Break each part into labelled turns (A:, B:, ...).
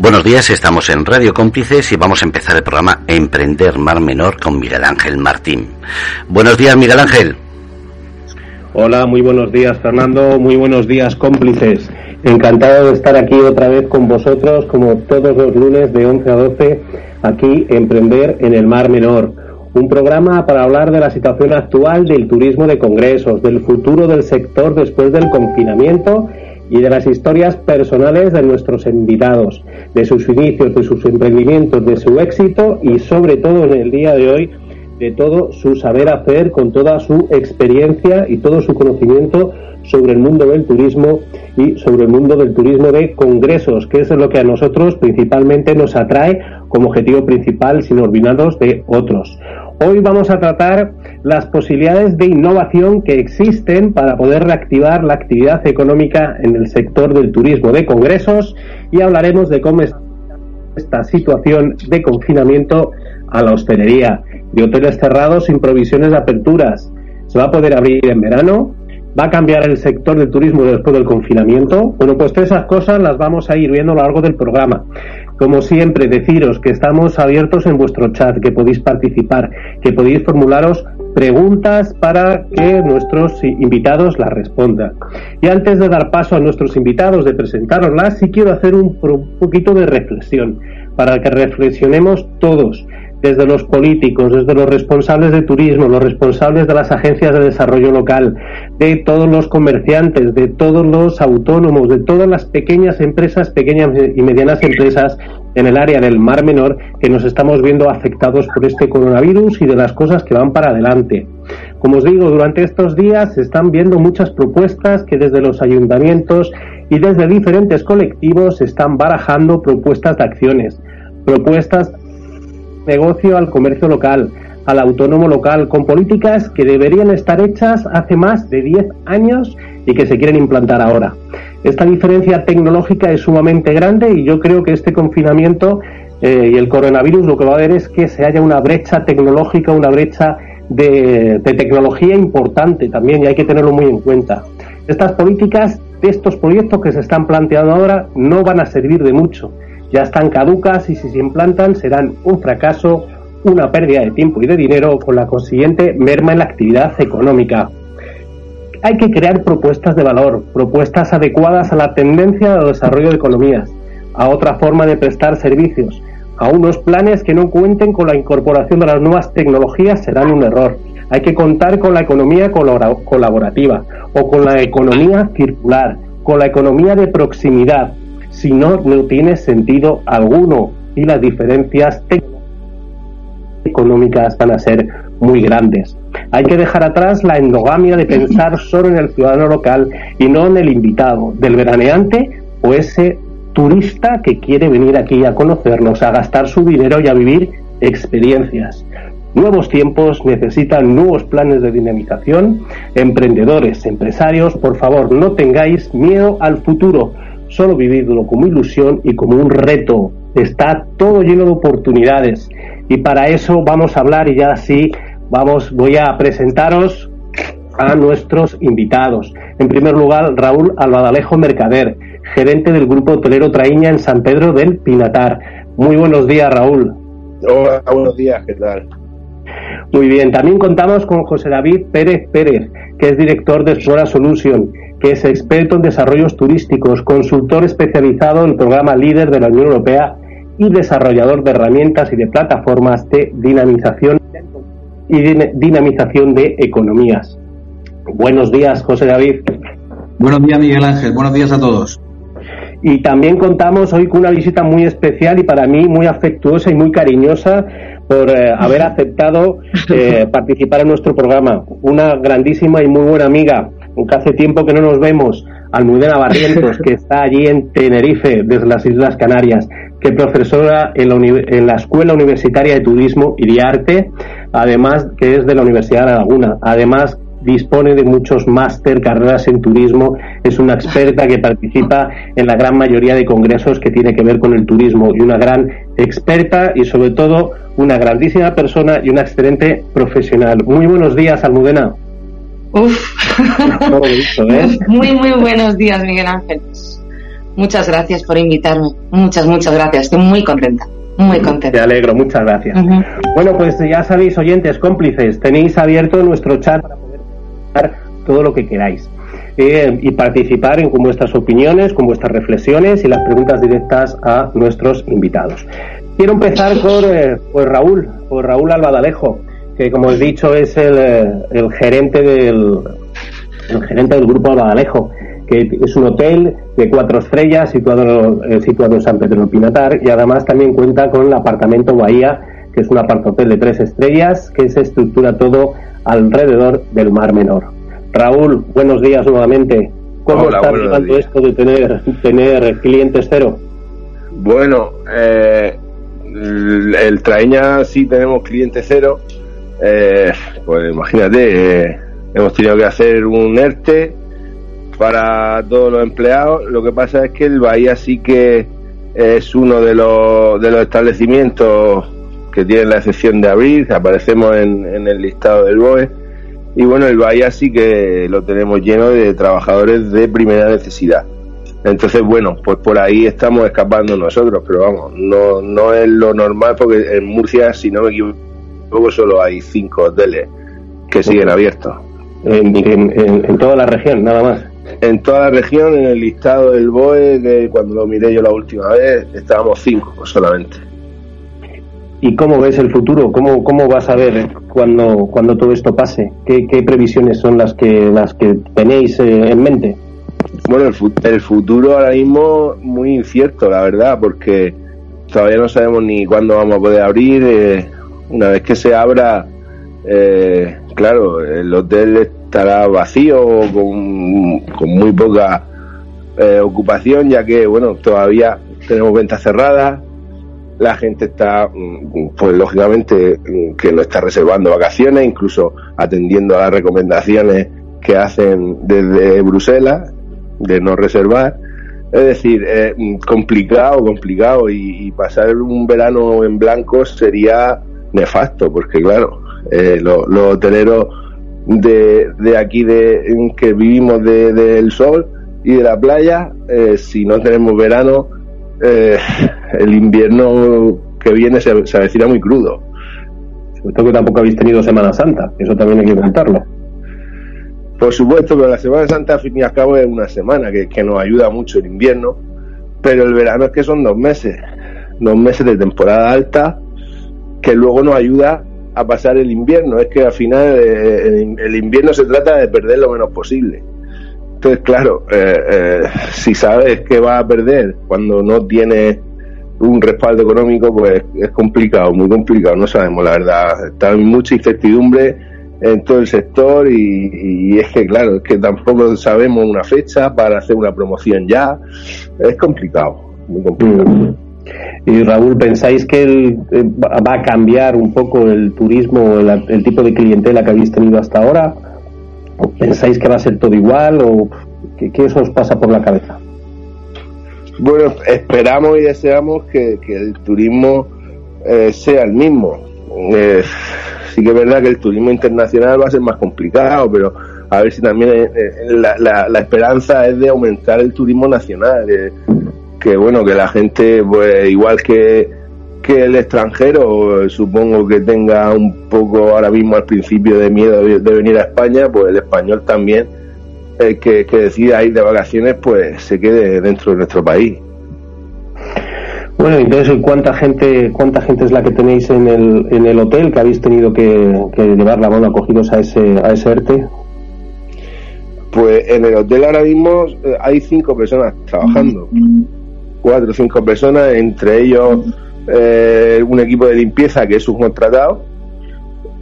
A: Buenos días, estamos en Radio Cómplices y vamos a empezar el programa Emprender Mar Menor con Miguel Ángel Martín. Buenos días, Miguel Ángel.
B: Hola, muy buenos días, Fernando. Muy buenos días, cómplices. Encantado de estar aquí otra vez con vosotros, como todos los lunes de 11 a 12, aquí Emprender en el Mar Menor. Un programa para hablar de la situación actual del turismo de congresos, del futuro del sector después del confinamiento y de las historias personales de nuestros invitados, de sus inicios, de sus emprendimientos, de su éxito y sobre todo en el día de hoy de todo su saber hacer, con toda su experiencia y todo su conocimiento sobre el mundo del turismo y sobre el mundo del turismo de congresos, que es lo que a nosotros principalmente nos atrae como objetivo principal, sin olvidarnos de otros. Hoy vamos a tratar las posibilidades de innovación que existen para poder reactivar la actividad económica en el sector del turismo de congresos y hablaremos de cómo es esta situación de confinamiento a la hostelería, de hoteles cerrados sin provisiones de aperturas. ¿Se va a poder abrir en verano? ¿Va a cambiar el sector del turismo después del confinamiento? Bueno, pues todas esas cosas las vamos a ir viendo a lo largo del programa. Como siempre, deciros que estamos abiertos en vuestro chat, que podéis participar, que podéis formularos preguntas para que nuestros invitados las respondan. Y antes de dar paso a nuestros invitados, de presentaroslas, sí quiero hacer un, un poquito de reflexión, para que reflexionemos todos desde los políticos, desde los responsables de turismo, los responsables de las agencias de desarrollo local, de todos los comerciantes, de todos los autónomos, de todas las pequeñas empresas, pequeñas y medianas empresas en el área del Mar Menor que nos estamos viendo afectados por este coronavirus y de las cosas que van para adelante. Como os digo, durante estos días se están viendo muchas propuestas que desde los ayuntamientos y desde diferentes colectivos se están barajando propuestas de acciones, propuestas negocio al comercio local, al autónomo local, con políticas que deberían estar hechas hace más de 10 años y que se quieren implantar ahora. Esta diferencia tecnológica es sumamente grande y yo creo que este confinamiento eh, y el coronavirus lo que va a ver es que se haya una brecha tecnológica, una brecha de tecnología importante también y hay que tenerlo muy en cuenta. Estas políticas, estos proyectos que se están planteando ahora no van a servir de mucho ya están caducas y si se implantan serán un fracaso, una pérdida de tiempo y de dinero con la consiguiente merma en la actividad económica. Hay que crear propuestas de valor, propuestas adecuadas a la tendencia de desarrollo de economías, a otra forma de prestar servicios, a unos planes que no cuenten con la incorporación de las nuevas tecnologías serán un error. Hay que contar con la economía colaborativa o con la economía circular, con la economía de proximidad, si no, no tiene sentido alguno y las diferencias económicas van a ser muy grandes. Hay que dejar atrás la endogamia de pensar solo en el ciudadano local y no en el invitado, del veraneante o ese turista que quiere venir aquí a conocernos, a gastar su dinero y a vivir experiencias. Nuevos tiempos necesitan nuevos planes de dinamización. Emprendedores, empresarios, por favor, no tengáis miedo al futuro solo vividlo como ilusión y como un reto. Está todo lleno de oportunidades y para eso vamos a hablar y ya así vamos, voy a presentaros a nuestros invitados. En primer lugar, Raúl Albadalejo Mercader, gerente del Grupo Hotelero Traíña en San Pedro del Pinatar. Muy buenos días, Raúl.
C: Hola, buenos días, ¿qué tal?
B: Muy bien, también contamos con José David Pérez Pérez, que es director de Explora Solution que es experto en desarrollos turísticos, consultor especializado en el programa líder de la Unión Europea y desarrollador de herramientas y de plataformas de dinamización y dinamización de economías. Buenos días, José David.
D: Buenos días, Miguel Ángel. Buenos días a todos.
B: Y también contamos hoy con una visita muy especial y para mí muy afectuosa y muy cariñosa por eh, haber aceptado eh, participar en nuestro programa. Una grandísima y muy buena amiga, aunque hace tiempo que no nos vemos, Almudena Barrientos, que está allí en Tenerife, desde las Islas Canarias, que es profesora en la, en la Escuela Universitaria de Turismo y de Arte, además que es de la Universidad de Laguna, además dispone de muchos máster, carreras en turismo, es una experta que participa en la gran mayoría de congresos que tiene que ver con el turismo y una gran experta y sobre todo una grandísima persona y una excelente profesional. Muy buenos días, Almudena.
E: Uf. ¿eh? Muy, muy buenos días, Miguel Ángel. Muchas gracias por invitarme. Muchas, muchas gracias. Estoy muy contenta. Muy contenta.
B: Te alegro, muchas gracias. Bueno, pues ya sabéis, oyentes, cómplices, tenéis abierto nuestro chat para poder todo lo que queráis. Eh, y participar en, con vuestras opiniones, con vuestras reflexiones y las preguntas directas a nuestros invitados. Quiero empezar por, eh, por Raúl, por Raúl Albadalejo, que como he dicho es el, eh, el gerente del el gerente del grupo Albadalejo que es un hotel de cuatro estrellas situado, eh, situado en San Pedro del Pinatar y además también cuenta con el apartamento Bahía, que es un apartotel de tres estrellas que se estructura todo alrededor del Mar Menor. Raúl, buenos días nuevamente. ¿Cómo está llevando esto de tener, tener clientes cero?
C: Bueno, eh, el Traeña sí tenemos clientes cero. Eh, pues imagínate, eh, hemos tenido que hacer un ERTE para todos los empleados. Lo que pasa es que el Bahía sí que es uno de los, de los establecimientos que tiene la excepción de abrir, aparecemos en, en el listado del BOE. Y bueno, el Bahía sí que lo tenemos lleno de trabajadores de primera necesidad. Entonces, bueno, pues por ahí estamos escapando nosotros, pero vamos, no, no es lo normal porque en Murcia, si no me equivoco, solo hay cinco hoteles que siguen abiertos.
B: En, en, en toda la región, nada más
C: en toda la región, en el listado del BOE, que cuando lo miré yo la última vez, estábamos cinco solamente.
B: ¿Y cómo ves el futuro? ¿Cómo, cómo vas a ver cuando, cuando todo esto pase? ¿Qué, qué previsiones son las que, las que tenéis eh, en mente?
C: Bueno, el, el, futuro ahora mismo muy incierto, la verdad, porque todavía no sabemos ni cuándo vamos a poder abrir. Eh, una vez que se abra, eh, claro, el hotel estará vacío con, con muy poca eh, ocupación, ya que, bueno, todavía tenemos ventas cerradas, la gente está, mm, pues lógicamente, mm, que no está reservando vacaciones, incluso atendiendo a las recomendaciones que hacen desde Bruselas de no reservar. Es decir, eh, complicado, complicado, y, pasar un verano en blanco sería nefasto, porque claro, eh, los hoteleros de, de aquí de que vivimos del de, sol y de la playa, eh, si no tenemos verano, eh, el invierno que viene se, se avecina muy crudo.
B: Todo que tampoco habéis tenido Semana Santa, eso también hay que contarlo.
C: Por supuesto, pero la Semana Santa, al fin y al cabo, es una semana que, que nos ayuda mucho el invierno, pero el verano es que son dos meses, dos meses de temporada alta, que luego nos ayuda a pasar el invierno. Es que al final eh, el invierno se trata de perder lo menos posible. Entonces, claro, eh, eh, si sabes que vas a perder cuando no tienes un respaldo económico, pues es complicado, muy complicado. No sabemos, la verdad. Está mucha incertidumbre en todo el sector y, es que, claro, es que tampoco sabemos una fecha para hacer una promoción ya. Es complicado, muy complicado.
B: Mm. Y Raúl, ¿pensáis que el, eh, va a cambiar un poco el turismo, el, el, tipo de clientela que habéis tenido hasta ahora? ¿O pensáis que va a ser todo igual? ¿O qué, qué os pasa por la cabeza?
C: Bueno, esperamos y deseamos que, el turismo eh, sea el mismo. Eh, sí que es verdad que el turismo internacional va a ser más complicado, pero a ver si también eh, la, la, la, esperanza es de aumentar el turismo nacional. Eh, que bueno, que la gente, pues igual que, que el extranjero, supongo que tenga un poco ahora mismo al principio de miedo de, de venir a España, pues el español también, el que, que decida ir de vacaciones, pues se quede dentro de nuestro país.
B: Bueno, entonces, ¿cuánta gente, cuánta gente es la que tenéis en el, en el hotel que habéis tenido que, que llevar la mano acogidos a ese, a ese ERTE?
C: Pues en el hotel ahora mismo eh, hay cinco personas trabajando. Cuatro o cinco personas, entre ellos eh, un equipo de limpieza que es subcontratado.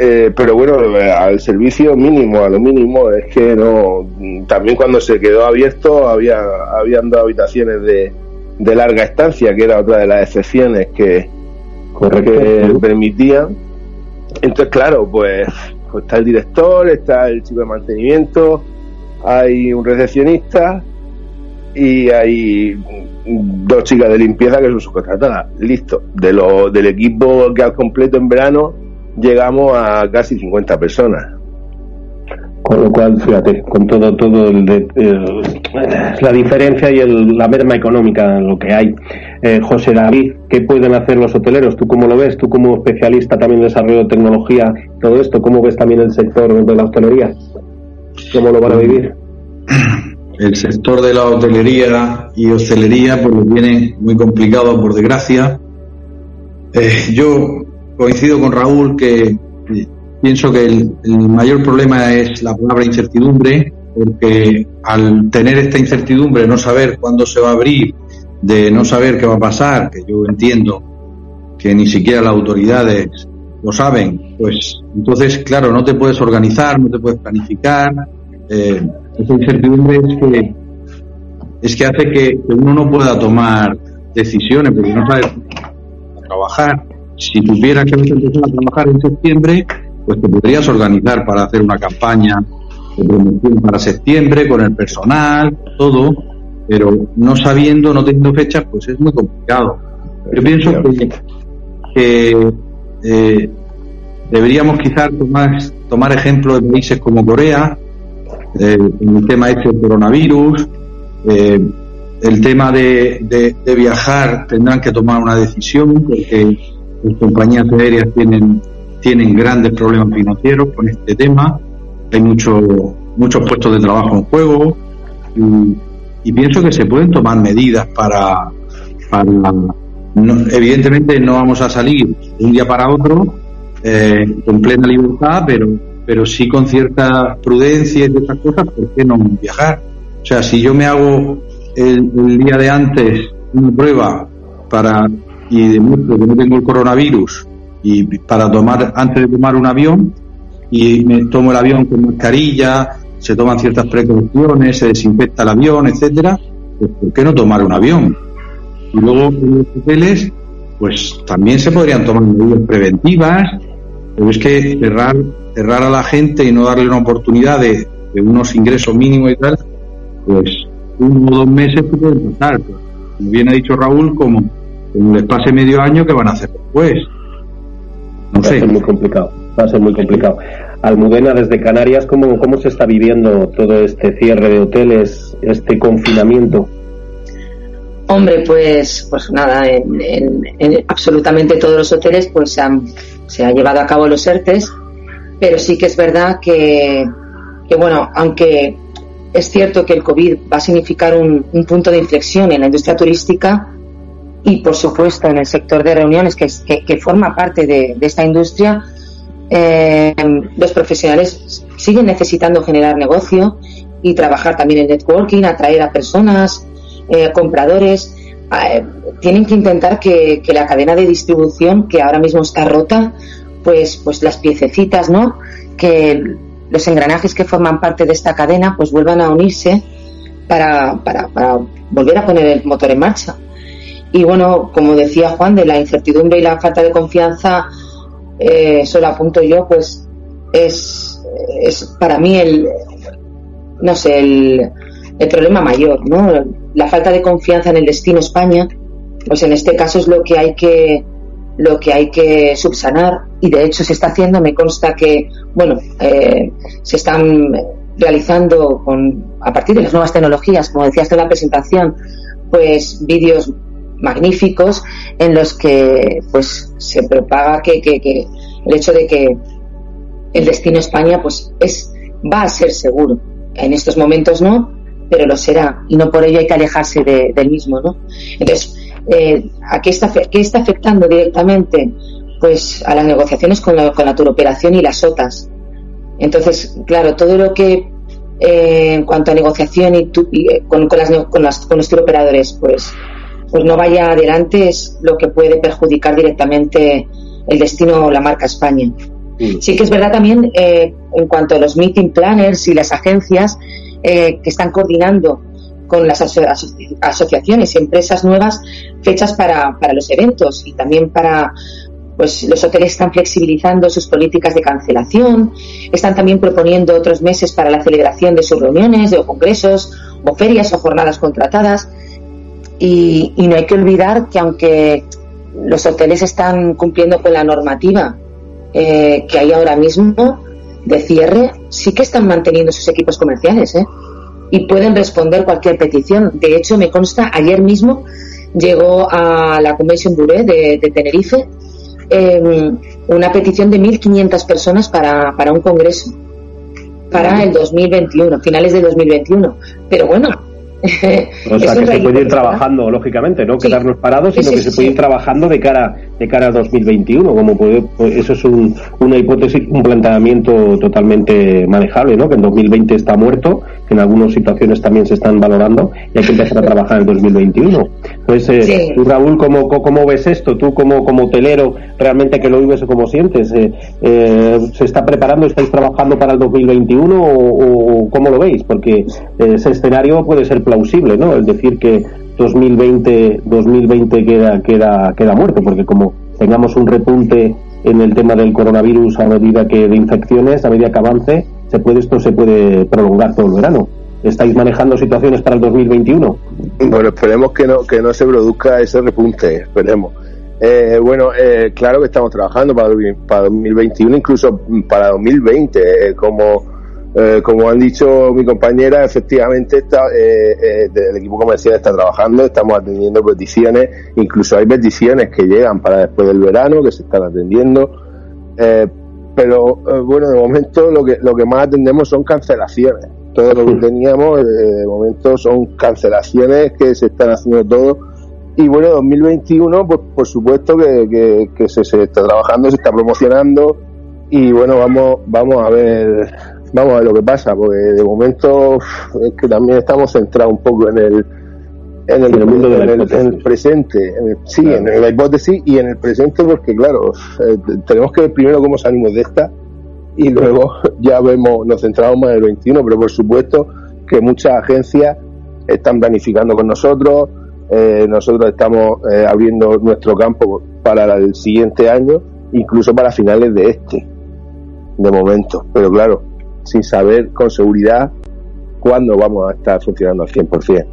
C: Eh, pero bueno, al servicio mínimo, a lo mínimo, es que no. También cuando se quedó abierto, había habían dos habitaciones de, de larga estancia, que era otra de las excepciones que, que permitían. Entonces, claro, pues, pues, está el director, está el chico de mantenimiento, hay un recepcionista y hay dos chicas de limpieza que son subcontratadas. Listo. De lo, del equipo que al completo en verano llegamos a casi 50 personas.
B: Con lo cual, fíjate, con todo, todo el de, la diferencia y el, la merma económica en lo que hay. Eh, José David, ¿qué pueden hacer los hoteleros? ¿Tú cómo lo ves? Tú como especialista también en desarrollo de tecnología, todo esto, ¿cómo ves también el sector de la hostelería? ¿Cómo lo van a vivir?
D: El sector de la hotelería y hostelería pues lo tiene muy complicado por desgracia. Eh, yo coincido con Raúl que pienso que el, mayor problema es la palabra incertidumbre, porque al tener esta incertidumbre, no saber cuándo se va a abrir, de no saber qué va a pasar, que yo entiendo que ni siquiera las autoridades lo saben, pues entonces, claro, no te puedes organizar, no te puedes planificar. Eh, esa incertidumbre es que, es que hace que uno no pueda tomar decisiones, porque no sabe trabajar. Si tuviera que empezar a trabajar en septiembre, pues te podrías organizar para hacer una campaña de promoción para septiembre con el personal, todo, pero no sabiendo, no teniendo fechas, pues es muy complicado. Yo pienso que, eh, deberíamos quizás tomar, tomar ejemplo de países como Corea, eh, en el tema este del coronavirus, eh, el tema de, de, viajar tendrán que tomar una decisión porque las compañías aéreas tienen tienen grandes problemas financieros con este tema, hay mucho, muchos puestos de trabajo en juego y, pienso que se pueden tomar medidas para, para evidentemente no vamos a salir de un día para otro eh, con plena libertad, pero, pero sí con cierta prudencia y ciertas cosas, ¿por qué no viajar? O sea, si yo me hago el, día de antes una prueba para y demuestro que no tengo el coronavirus y para tomar antes de tomar un avión y me tomo el avión con mascarilla, se toman ciertas precauciones, se desinfecta el avión, etcétera, pues ¿por qué no tomar un avión? Y luego los hoteles, pues también se podrían tomar medidas preventivas, pero es que cerrar, cerrar a la gente y no darle una oportunidad de, unos ingresos mínimos y tal, pues uno o dos meses pueden pasar. Pues, como bien ha dicho Raúl, como, como les pase medio año, ¿qué van a hacer después?
B: va a ser muy complicado, va a ser muy complicado. Almudena, desde Canarias, ¿cómo, ¿cómo se está viviendo todo este cierre de hoteles, este confinamiento?
E: Hombre, pues, pues nada, en, absolutamente todos los hoteles pues se han, se ha llevado a cabo los ERTES, pero sí que es verdad que, que bueno, aunque es cierto que el COVID va a significar un, un punto de inflexión en la industria turística, y por supuesto en el sector de reuniones que, que, forma parte de, esta industria, eh, los profesionales siguen necesitando generar negocio y trabajar también en networking, atraer a personas, eh, compradores. Eh, tienen que intentar que, la cadena de distribución, que ahora mismo está rota, pues, pues las piececitas, ¿no? Que los engranajes que forman parte de esta cadena, pues vuelvan a unirse para, para, volver a poner el motor en marcha. Y bueno, como decía Juan, de la incertidumbre y la falta de confianza, eh, solo apunto yo, pues es, es para mí el, no sé, el, el problema mayor, ¿no? La falta de confianza en el destino España, pues en este caso es lo que hay que lo que hay que subsanar. Y de hecho se está haciendo me consta que bueno eh, se están realizando con a partir de las nuevas tecnologías como decías en la presentación pues vídeos magníficos en los que pues se propaga que, que, el hecho de que el destino España pues es va a ser seguro. En estos momentos no pero lo será. Y no por ello hay que alejarse del mismo no entonces eh, ¿a qué está, qué está afectando directamente pues a las negociaciones con la, con la turoperación y las OTAs entonces claro todo lo que eh, en cuanto a negociación y, eh, con, con, las, con, las, con los turoperadores pues pues no vaya adelante es lo que puede perjudicar directamente el destino o la marca España. Sí que es verdad también eh, en cuanto a los meeting planners y las agencias eh, que están coordinando con las asociaciones y empresas nuevas fechas para, para los eventos y también para pues los hoteles están flexibilizando sus políticas de cancelación, están también proponiendo otros meses para la celebración de sus reuniones, de congresos, o ferias o jornadas contratadas. Y, no hay que olvidar que aunque los hoteles están cumpliendo con la normativa eh, que hay ahora mismo de cierre, sí que están manteniendo sus equipos comerciales, ¿eh? Y pueden responder cualquier petición. De hecho, me consta, ayer mismo llegó a la Convention Bureau de, Tenerife em, una petición de 1.500 personas para, para un congreso para el 2021, finales de 2021. Pero bueno,
B: o sea, que se puede ir trabajando, lógicamente, no quedarnos parados, sino que se puede ir trabajando de cara de cara a 2021, como puede, pues eso es una hipótesis, un planteamiento totalmente manejable, ¿no? Que en 2020 está muerto, que en algunas situaciones también se están valorando y hay que empezar a trabajar en 2021. Entonces, eh, tú, Raúl, ¿cómo, ¿cómo ves esto? Tú como, como hotelero, realmente que lo vives o cómo sientes, eh, eh, ¿se está preparando, estáis trabajando para el 2021 o, o cómo lo veis? Porque ese escenario puede ser plausible, ¿no? El decir que 2020 2020 queda queda queda muerto, porque como tengamos un repunte en el tema del coronavirus a medida que de infecciones, a medida que avance, se puede esto se puede prolongar todo el verano. ¿Estáis manejando situaciones para el 2021?
C: Bueno, esperemos que no que no se produzca ese repunte, esperemos. Eh, bueno, eh, claro que estamos trabajando para, para 2021, incluso para 2020, eh, como eh, como han dicho mi compañera, efectivamente está, eh, eh, el equipo comercial está trabajando, estamos atendiendo peticiones, incluso hay peticiones que llegan para después del verano que se están atendiendo, pero bueno, de momento lo que, lo que más atendemos son cancelaciones. Todo lo que teníamos de momento son cancelaciones que se están haciendo todo. Y bueno, 2021, pues por supuesto que, que, se, se está trabajando, se está promocionando y bueno, vamos, vamos a ver vamos a ver lo que pasa, porque de momento es que también estamos centrados un poco en el en el, mundo en el, presente, sí, en la hipótesis y en el presente, porque claro, eh, tenemos que ver primero cómo salimos de esta y luego ya vemos, nos centramos más en el 21, pero por supuesto que muchas agencias están planificando con nosotros, eh, nosotros estamos eh, abriendo nuestro campo para el siguiente año, incluso para finales de este, de momento, pero claro, sin saber con seguridad cuándo vamos a estar funcionando al 100%.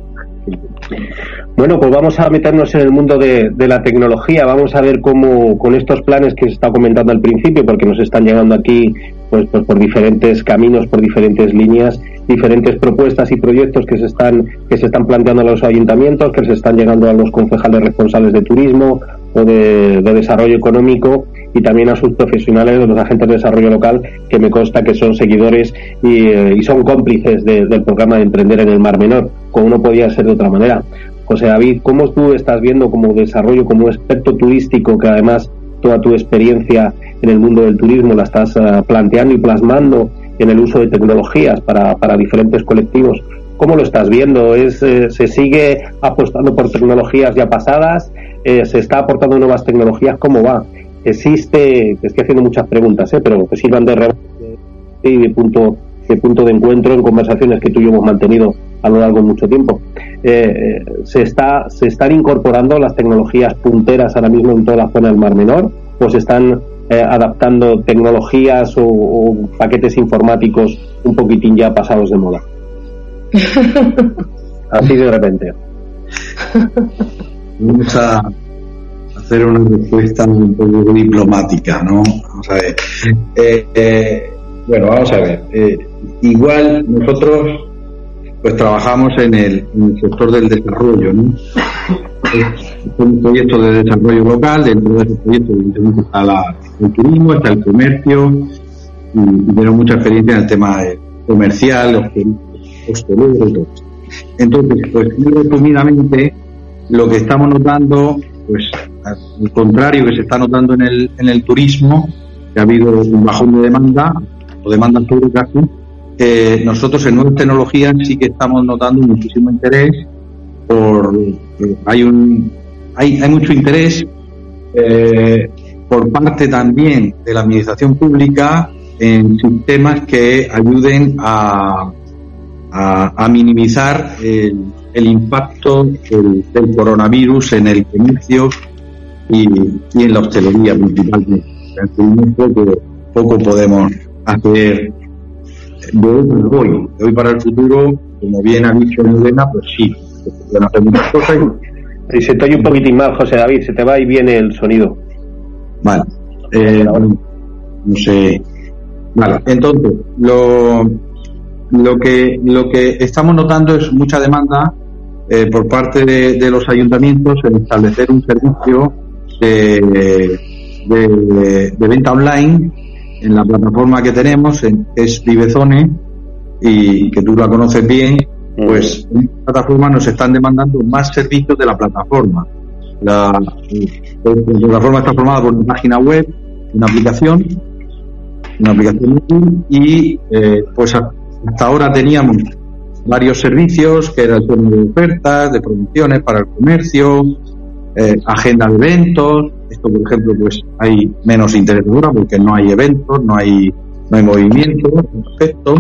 B: Bueno, pues vamos a meternos en el mundo de, la tecnología. Vamos a ver cómo con estos planes que se está comentando al principio, porque nos están llegando aquí pues, pues, por diferentes caminos, por diferentes líneas, diferentes propuestas y proyectos que se están que se están planteando a los ayuntamientos, que se están llegando a los concejales responsables de turismo o de desarrollo económico y también a sus profesionales, los agentes de desarrollo local, que me consta que son seguidores y, eh, son cómplices del programa de Emprender en el Mar Menor, como no podía ser de otra manera. José David, ¿cómo tú estás viendo como desarrollo, como experto turístico, que además toda tu experiencia en el mundo del turismo la estás eh, planteando y plasmando en el uso de tecnologías para, diferentes colectivos? ¿Cómo lo estás viendo? ¿Es, eh, ¿Se sigue apostando por tecnologías ya pasadas? ¿Se está aportando nuevas tecnologías? ¿Cómo va? Existe, estoy haciendo muchas preguntas, ¿eh? pero que sirvan de y de punto, de punto de encuentro en conversaciones que tú y yo hemos mantenido a lo largo de mucho tiempo. Eh, eh, se, está, ¿Se están incorporando las tecnologías punteras ahora mismo en toda la zona del Mar Menor? ¿O se están eh, adaptando tecnologías o, paquetes informáticos un poquitín ya pasados de moda? Así de repente.
D: Mucha, hacer una respuesta un poco diplomática, ¿no? Vamos a ver. Eh, eh, bueno, vamos a ver. Eh, igual nosotros pues trabajamos en el, sector del desarrollo, ¿no? Es un proyecto de desarrollo local, dentro de ese proyecto está la, el turismo, está el comercio, y, tenemos mucha experiencia en el tema comercial, hostelero y todo. Entonces, pues resumidamente, lo que estamos notando, pues al contrario que se está notando en el, en el turismo, que ha habido un bajón de demanda, o demanda casi, eh, nosotros en nuevas tecnologías sí que estamos notando muchísimo interés por eh, hay un hay, hay mucho interés eh, por parte también de la administración pública en sistemas que ayuden a, a, minimizar el, el impacto del, coronavirus en el comercio y, en la hostelería principalmente. Poco, poco podemos hacer de hoy, de hoy para el futuro, como bien ha dicho Elena, pues sí, se pueden hacer muchas cosas.
B: Y... se te oye un poquitín mal, José David, se te va y viene el sonido.
D: Vale. Eh, no sé. Vale, entonces, lo, lo, que, lo que estamos notando es mucha demanda eh, por parte de, los ayuntamientos en establecer un servicio de, de, venta online en la plataforma que tenemos, es Vivezone, y que tú la conoces bien, pues en esta plataforma nos están demandando más servicios de la plataforma. La, la plataforma está formada por una página web, una aplicación una aplicación y eh, pues hasta ahora teníamos varios servicios que eran de ofertas, de promociones para el comercio, eh, agenda de eventos. Esto, por ejemplo, pues hay menos interés ahora porque no hay eventos, no hay, no hay movimiento, perfecto.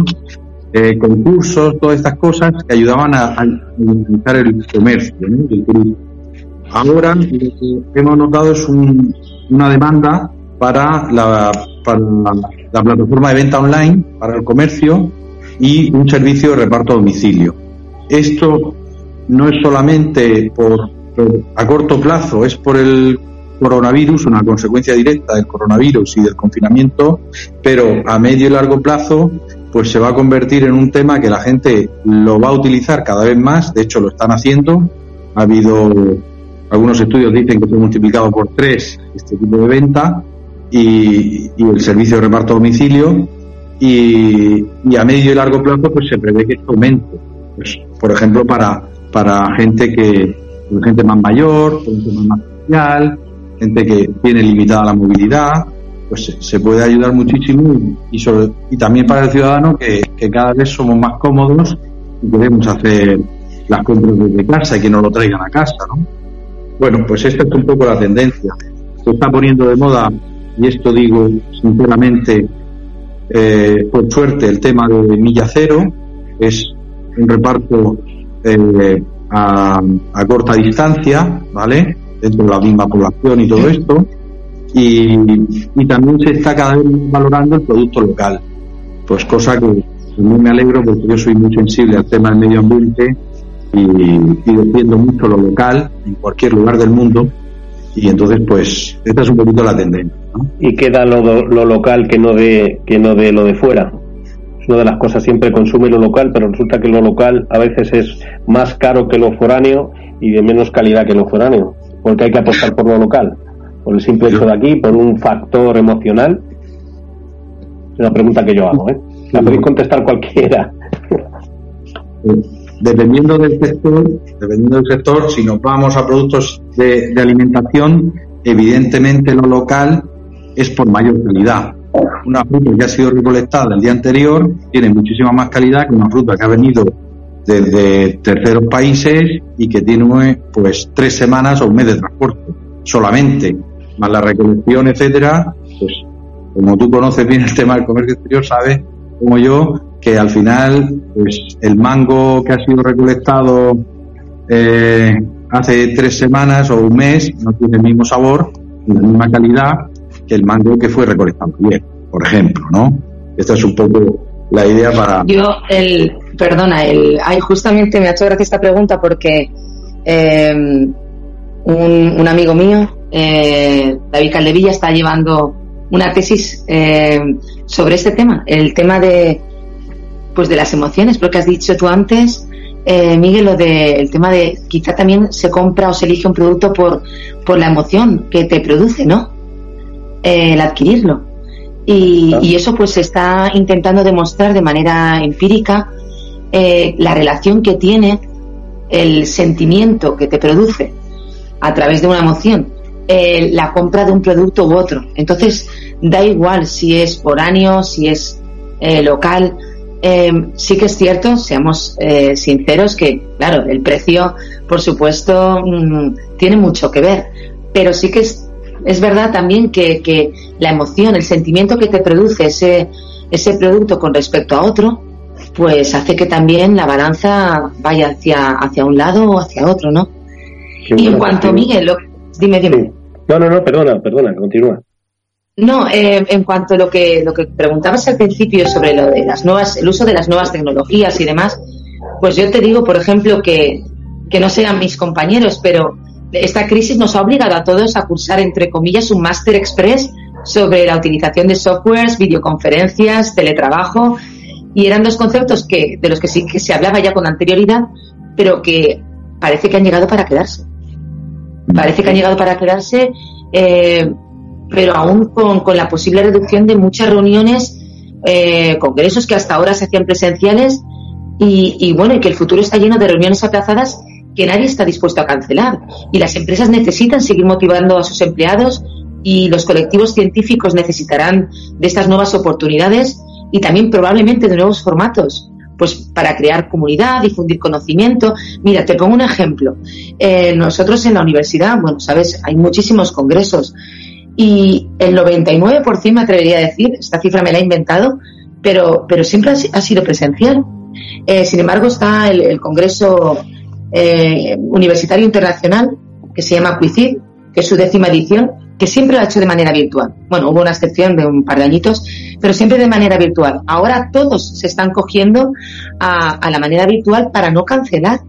D: Eh, concursos, todas estas cosas que ayudaban a, a el comercio, el Ahora lo que hemos notado es un, una demanda para la, para la plataforma de venta online para el comercio y un servicio de reparto a domicilio. Esto no es solamente por, a corto plazo, es por el coronavirus, una consecuencia directa del coronavirus y del confinamiento, pero a medio y largo plazo pues se va a convertir en un tema que la gente lo va a utilizar cada vez más, de hecho lo están haciendo, ha habido algunos estudios dicen que se ha multiplicado por tres este tipo de venta y, el servicio de reparto a domicilio y, a medio y largo plazo pues se prevé que esto aumente. Pues, por ejemplo para para gente que gente más mayor gente más social gente que tiene limitada la movilidad pues se, puede ayudar muchísimo y, también para el ciudadano que, cada vez somos más cómodos y queremos hacer las compras desde casa y que nos lo traigan a casa ¿no? bueno pues esta es un poco la tendencia se está poniendo de moda y esto digo sinceramente, eh, por suerte, el tema de Milla Cero es un reparto eh, a, corta distancia, ¿vale? Dentro de la misma población y todo esto. Y, también se está cada vez valorando el producto local. Pues cosa que a mí me alegro porque yo soy muy sensible al tema del medio ambiente y, y defiendo mucho lo local en cualquier lugar del mundo y entonces pues esta es un poquito la tendencia
B: y queda lo, lo, local que no de que no de lo de fuera una de las cosas siempre consume lo local pero resulta que lo local a veces es más caro que lo foráneo y de menos calidad que lo foráneo porque hay que apostar por lo local por el simple hecho de aquí por un factor emocional es una pregunta que yo hago ¿eh? la podéis contestar cualquiera
D: dependiendo del sector, dependiendo del sector, si nos vamos a productos de, alimentación, evidentemente lo local es por mayor calidad. Una fruta que ha sido recolectada el día anterior tiene muchísima más calidad que una fruta que ha venido desde terceros países y que tiene pues tres semanas o un mes de transporte solamente, más la recolección, etcétera, pues como tú conoces bien el tema del comercio exterior, sabes como yo que al final pues el mango que ha sido recolectado eh, hace tres semanas o un mes no tiene el mismo sabor y la misma calidad que el mango que fue recolectado ayer, por ejemplo, ¿no? Esta es un poco la idea para...
E: Yo, el, perdona, el, ay, justamente me ha hecho gracia esta pregunta porque em, un, amigo mío, eh, David Caldevilla, está llevando una tesis em, sobre este tema, el tema de pues de las emociones, porque has dicho tú antes, eh, Miguel, lo del tema de quizá también se compra o se elige un producto por, por la emoción que te produce, ¿no? Eh, el adquirirlo. Y, y, eso pues se está intentando demostrar de manera empírica eh, la relación que tiene el sentimiento que te produce a través de una emoción la compra de un producto u otro. Entonces, da igual si es por año, si es local, eh, sí que es cierto, seamos eh, sinceros, que claro, el precio, por supuesto, mm, tiene mucho que ver, pero sí que es, es verdad también que, que, la emoción, el sentimiento que te produce ese, ese producto con respecto a otro, pues hace que también la balanza vaya hacia, hacia un lado o hacia otro, ¿no? y en cuanto, Miguel, dime, dime.
B: No, no, no, perdona, perdona, continúa.
E: No, eh, en cuanto a lo que, lo que preguntabas al principio sobre lo de las nuevas, el uso de las nuevas tecnologías y demás, pues yo te digo, por ejemplo, que, que no sean mis compañeros, pero esta crisis nos ha obligado a todos a cursar, entre comillas, un máster express sobre la utilización de softwares, videoconferencias, teletrabajo, y eran dos conceptos que, de los que sí que se hablaba ya con anterioridad, pero que parece que han llegado para quedarse. Parece que han llegado para quedarse, eh, pero aún con, la posible reducción de muchas reuniones, eh, congresos que hasta ahora se hacían presenciales, y, y bueno, y que el futuro está lleno de reuniones aplazadas que nadie está dispuesto a cancelar. Y las empresas necesitan seguir motivando a sus empleados y los colectivos científicos necesitarán de estas nuevas oportunidades y también probablemente de nuevos formatos, pues para crear comunidad, difundir conocimiento. Mira, te pongo un ejemplo. Eh, nosotros en la universidad, bueno, sabes, hay muchísimos congresos y el 99% me atrevería a decir, esta cifra me la he inventado, pero, pero siempre ha, sido presencial. Eh, sin embargo, está el, el Congreso eh, Universitario Internacional, que se llama CUICID, que es su décima edición, que siempre lo ha hecho de manera virtual. Bueno, hubo una excepción de un par de añitos, pero siempre de manera virtual. Ahora todos se están cogiendo a, la manera virtual para no cancelar.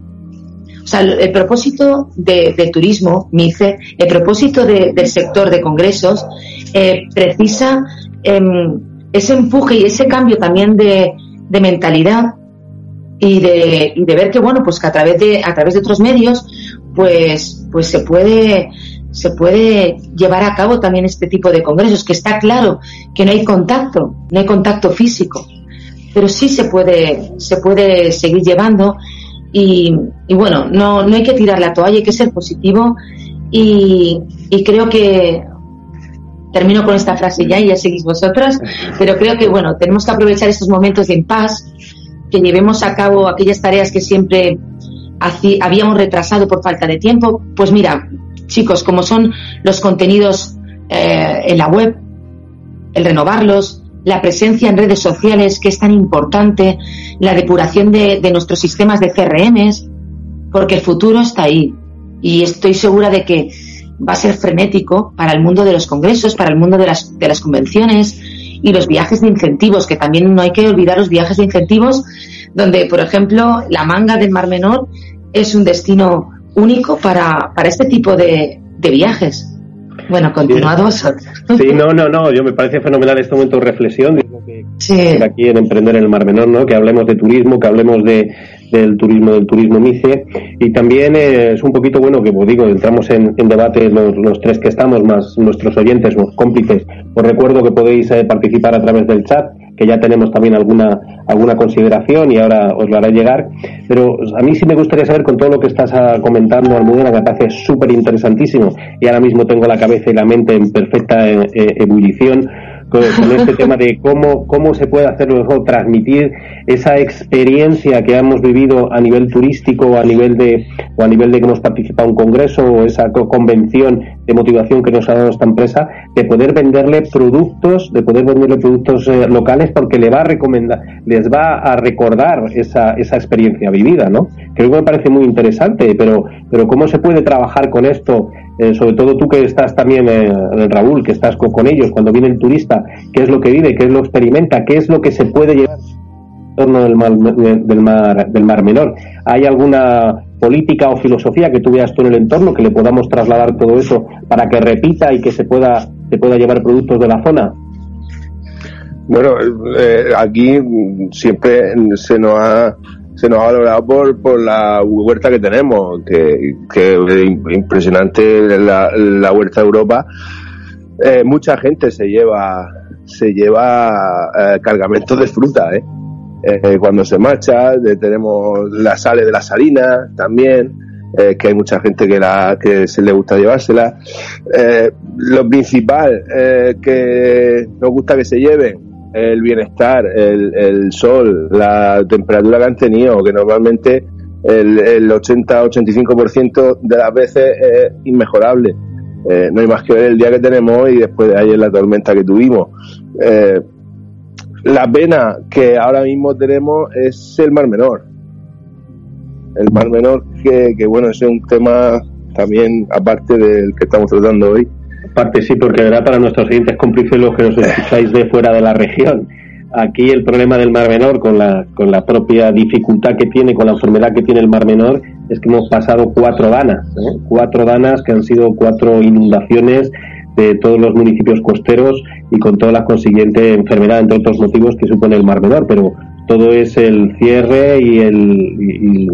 E: O sea, el, propósito de, del turismo, MICE, el propósito del sector de congresos, eh, precisa em, ese empuje y ese cambio también de, de mentalidad y de, y de ver que, bueno, pues que a través de, a través de otros medios, pues, pues se puede, se puede llevar a cabo también este tipo de congresos, que está claro que no hay contacto, no hay contacto físico, pero sí se puede, se puede seguir llevando y, y bueno, no, no hay que tirar la toalla, hay que ser positivo y, y creo que termino con esta frase ya y ya seguís vosotras, pero creo que bueno, tenemos que aprovechar estos momentos de impas, que llevemos a cabo aquellas tareas que siempre habíamos retrasado por falta de tiempo, pues mira, chicos, como son los contenidos eh, en la web, el renovarlos, la presencia en redes sociales, que es tan importante, la depuración de, nuestros sistemas de CRMs, porque el futuro está ahí. Y estoy segura de que va a ser frenético para el mundo de los congresos, para el mundo de las, de las convenciones y los viajes de incentivos, que también no hay que olvidar los viajes de incentivos, donde, por ejemplo, la manga del Mar Menor es un destino único para, para este tipo de, de viajes. Bueno, continuados.
B: Sí, no, no, no, yo me parece fenomenal este momento de reflexión, que sí. aquí en Emprender en el Mar Menor, ¿no? Que hablemos de turismo, que hablemos de, del turismo del turismo MICE y también es un poquito bueno que pues digo entramos en, en debate los, los, tres que estamos más nuestros oyentes los cómplices os recuerdo que podéis eh, participar a través del chat que ya tenemos también alguna alguna consideración y ahora os lo haré llegar pero a mí sí me gustaría saber con todo lo que estás ah, comentando Almudena que me parece súper interesantísimo y ahora mismo tengo la cabeza y la mente en perfecta eh, eh ebullición con, este tema de cómo, cómo se puede hacer mejor transmitir esa experiencia que hemos vivido a nivel turístico a nivel de, o a nivel de que hemos participado en un congreso o esa convención de motivación que nos ha dado esta empresa, de poder venderle productos, de poder venderle productos eh, locales porque le va a recomendar, les va a recordar esa, esa experiencia vivida, ¿no? Creo que me parece muy interesante, pero, pero cómo se puede trabajar con esto eh, sobre todo tú que estás también, eh, Raúl, que estás con, con, ellos, cuando viene el turista, qué es lo que vive, qué es lo experimenta, qué es lo que se puede llevar en torno del mar, del mar, del mar menor. ¿Hay alguna política o filosofía que tú veas tú en el entorno que le podamos trasladar todo eso para que repita y que se pueda, se pueda llevar productos de la zona?
C: Bueno, eh, aquí siempre se nos ha se nos ha valorado por, por la huerta que tenemos, que, que es impresionante la, la huerta de Europa. Eh, mucha gente se lleva se lleva eh, cargamentos de fruta, ¿eh? Eh cuando se marcha, tenemos la sale de la salina también, eh, que hay mucha gente que la que se le gusta llevársela. lo principal que nos gusta que se lleven el bienestar, el, el sol, la temperatura que han tenido, que normalmente el, el 80-85% de las veces es inmejorable. Eh, no hay más que ver el día que tenemos y después de ayer la tormenta que tuvimos. Eh, la pena que ahora mismo tenemos es el Mar Menor. El Mar Menor, que, que bueno, es un tema también aparte del que estamos tratando hoy,
B: parte sí, porque verá para nuestros siguientes cómplices los que nos escucháis de fuera de la región. Aquí el problema del Mar Menor, con la, con la propia dificultad que tiene, con la enfermedad que tiene el Mar Menor, es que hemos pasado cuatro danas, ¿eh? cuatro danas que han sido cuatro inundaciones de todos los municipios costeros y con toda la consiguiente enfermedad, entre otros motivos que supone el Mar Menor, pero todo es el cierre y el, y,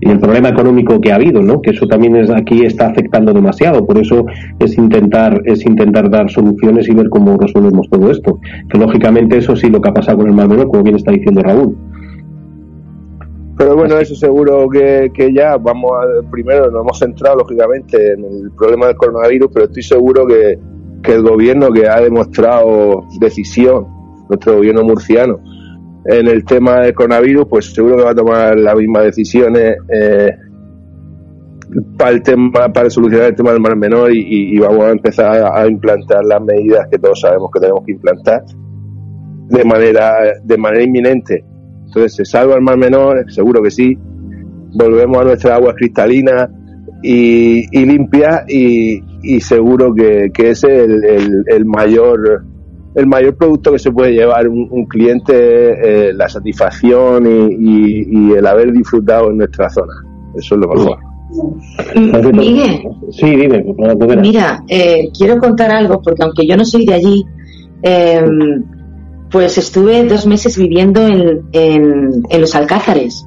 B: el problema económico que ha habido, ¿no? Que eso también es, aquí está afectando demasiado. Por eso es intentar es intentar dar soluciones y ver cómo resolvemos todo esto. Que lógicamente eso sí lo que ha pasado con el Mar Menor, como bien está diciendo Raúl.
C: Pero bueno, eso seguro que, que ya vamos a, primero nos hemos centrado lógicamente en el problema del coronavirus, pero estoy seguro que, que el gobierno que ha demostrado decisión, nuestro gobierno murciano, en el tema del coronavirus, pues seguro que va a tomar las mismas decisiones eh, para el tema, para solucionar el tema del mar menor y, vamos a empezar a, implantar las medidas que todos sabemos que tenemos que implantar de manera, de manera inminente. Entonces, ¿se salva el mar menor? Seguro que sí. Volvemos a nuestra agua cristalina y, limpia y, seguro que, que ese es el, el mayor el mayor producto que se puede llevar un, cliente, eh, la satisfacción y, el haber disfrutado en nuestra zona. Eso es lo mejor.
E: Miguel,
B: sí, dime,
E: mira, eh, quiero contar algo porque aunque yo no soy de allí, em, pues estuve dos meses viviendo en, en, los Alcázares.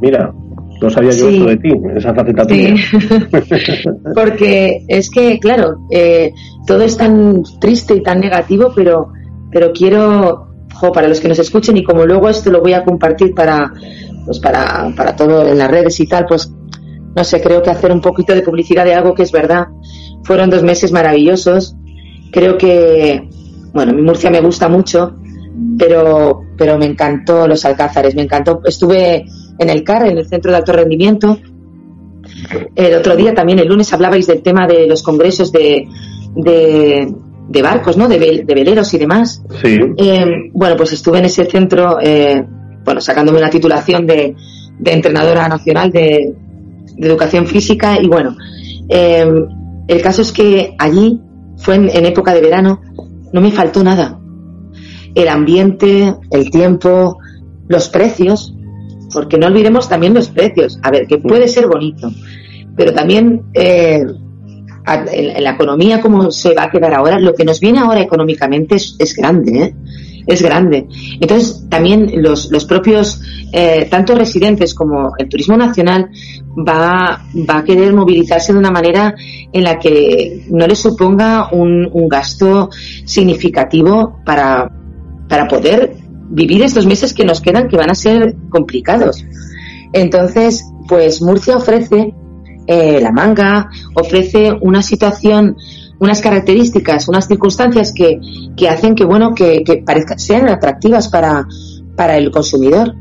B: Mira, no sabía yo eso de ti, esa faceta sí.
E: Porque es que, claro, eh, todo es tan triste y tan negativo, pero, pero quiero, para los que nos escuchen y como luego esto lo voy a compartir para, pues para, para todo en las redes y tal, pues no sé, creo que hacer un poquito de publicidad de algo que es verdad. Fueron dos meses maravillosos. Creo que, bueno, mi Murcia me gusta mucho, pero, pero me encantó los Alcázares, me encantó. Estuve en el CAR, en el Centro de Alto Rendimiento. El otro día también, el lunes, hablabais del tema de los congresos de, de, barcos, ¿no? De, veleros y demás.
B: Sí.
E: Eh, bueno, pues estuve en ese centro, eh, bueno, sacándome una titulación de, entrenadora nacional de, educación física y bueno, eh, el caso es que allí fue en, época de verano, no me faltó nada. El ambiente, el tiempo, los precios, porque no olvidemos también los precios. A ver, que puede ser bonito, pero también eh, en, la economía como se va a quedar ahora, lo que nos viene ahora económicamente es, grande, ¿eh? Es grande. Entonces, también los, los propios, eh, tanto residentes como el turismo nacional, va, va a querer movilizarse de una manera en la que no le suponga un, un gasto significativo para, para poder vivir estos meses que nos quedan que van a ser complicados. Entonces, pues Murcia ofrece eh, la manga, ofrece una situación, unas características, unas circunstancias que, que hacen que, bueno, que, que sean atractivas para, para el consumidor,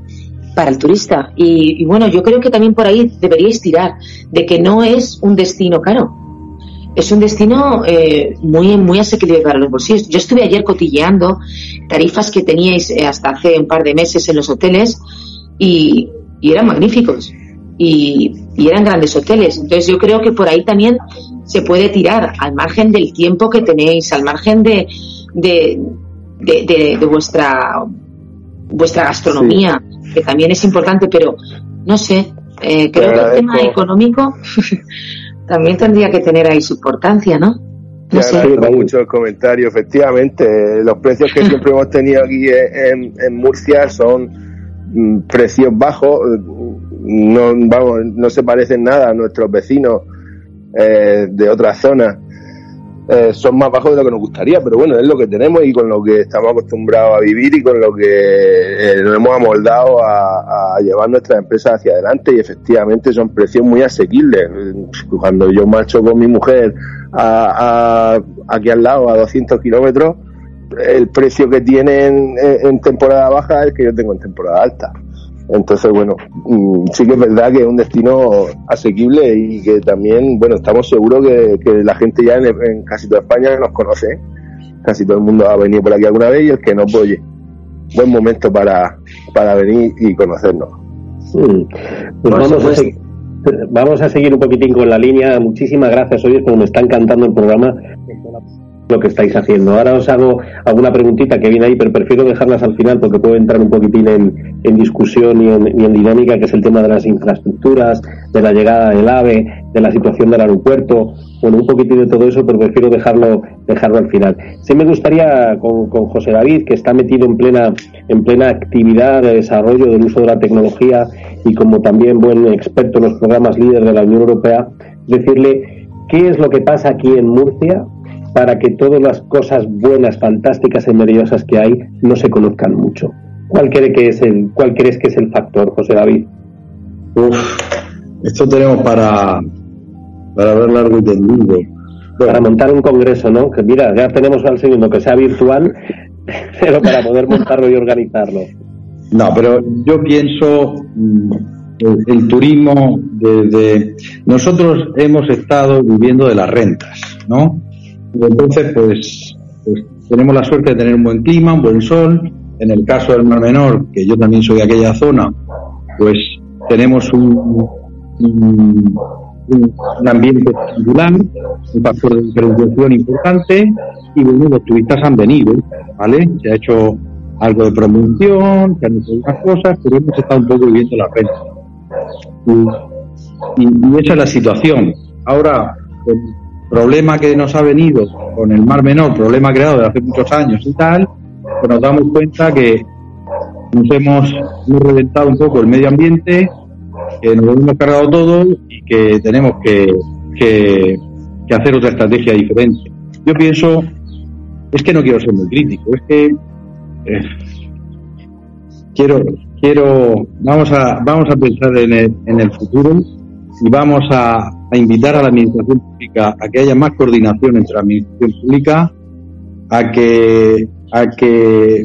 E: para el turista. Y, y, bueno, yo creo que también por ahí deberíais tirar de que no es un destino caro es un destino eh, muy, muy asequible para los bolsillos. Yo estuve ayer cotilleando tarifas que teníais eh, hasta hace un par de meses en los hoteles y, eran magníficos y, eran grandes hoteles. Entonces yo creo que por ahí también se puede tirar al margen del tiempo que tenéis, al margen de, de, de, vuestra, vuestra gastronomía, que también es importante, pero no sé, eh, creo que el tema económico también tendría que tener ahí su importancia, ¿no?
C: No sé. mucho el comentario. Efectivamente, los precios que siempre hemos tenido aquí en, Murcia son mm, precios bajos. No, vamos, no se parecen nada a nuestros vecinos eh, de otras zonas. Eh, son más bajos de lo que nos gustaría, pero bueno, es lo que tenemos y con lo que estamos acostumbrados a vivir y con lo que eh, nos hemos amoldado a, llevar nuestras empresas hacia adelante y efectivamente son precios muy asequibles. Cuando yo marcho con mi mujer a, aquí al lado a 200 kilómetros, el precio que tienen en temporada baja es que yo tengo en temporada alta. Entonces, bueno, mm, sí que es verdad que es un destino asequible y que también, bueno, estamos seguros que, la gente ya en, casi toda España nos conoce. Casi todo el mundo ha venido por aquí alguna vez y el que no, pues, oye, buen momento para, para venir y conocernos.
B: Mm. Pues vamos, a seguir, vamos a seguir un poquitín con la línea. Muchísimas gracias, hoy, porque me está encantando el programa. Lo que estáis haciendo. Ahora os hago alguna preguntita que viene ahí, pero prefiero dejarlas al final porque puedo entrar un poquitín en, discusión y en, dinámica, que es el tema de las infraestructuras, de la llegada del AVE, de la situación del aeropuerto, bueno, un poquitín de todo eso, pero prefiero dejarlo, dejarlo al final. Sí me gustaría con, José David, que está metido en plena, en plena actividad de desarrollo del uso de la tecnología y como también buen experto en los programas líderes de la Unión Europea, decirle qué es lo que pasa aquí en Murcia para que todas las cosas buenas, fantásticas y maravillosas que hay no se conozcan mucho. ¿Cuál, cree que es el, ¿Cuál crees que es el factor, José David?
D: Uf, esto tenemos para, para ver largo y tendido.
B: Para montar un congreso, ¿no? Que mira, ya tenemos al segundo que sea virtual, pero para poder montarlo y organizarlo.
D: No, pero yo pienso mm, el, turismo desde nosotros hemos estado viviendo de las rentas, ¿no? Y entonces, pues, pues, tenemos la suerte de tener un buen clima, un buen sol. En el caso del Mar Menor, que yo también soy de aquella zona, pues tenemos un, un, ambiente singular, un factor de diferenciación importante, y bueno, los turistas han venido, ¿vale? Se ha hecho algo de promoción, se han hecho algunas cosas, pero hemos estado un poco viviendo la renta. Y, y, esa es la situación. Ahora, problema que nos ha venido con el Mar Menor, problema creado desde hace muchos años y tal, pues nos damos cuenta que nos hemos, reventado un poco el medio ambiente, que nos hemos cargado todo y que tenemos que, que, hacer otra estrategia diferente. Yo pienso, es que no quiero ser muy crítico, es que eh, quiero, quiero, vamos a, vamos a pensar en el, en el futuro y vamos a, a invitar a la administración pública a que haya más coordinación entre la administración pública, a que, a que,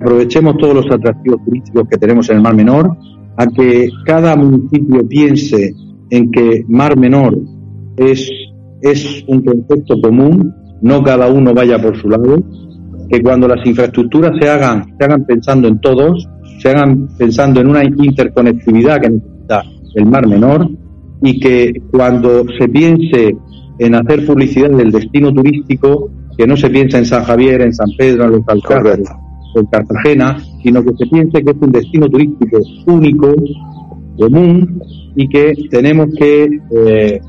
D: aprovechemos todos los atractivos turísticos que tenemos en el Mar Menor, a que cada municipio piense en que Mar Menor es, es un concepto común, no cada uno vaya por su lado, que cuando las infraestructuras se hagan, se hagan pensando en todos, se hagan pensando en una interconectividad que necesita el Mar Menor, y que cuando se piense en hacer publicidad del destino turístico, que no se piense en San Javier, en San Pedro, en los Alcázares, en Cartagena, sino que se piense que es un destino turístico único, común, y que tenemos que eh,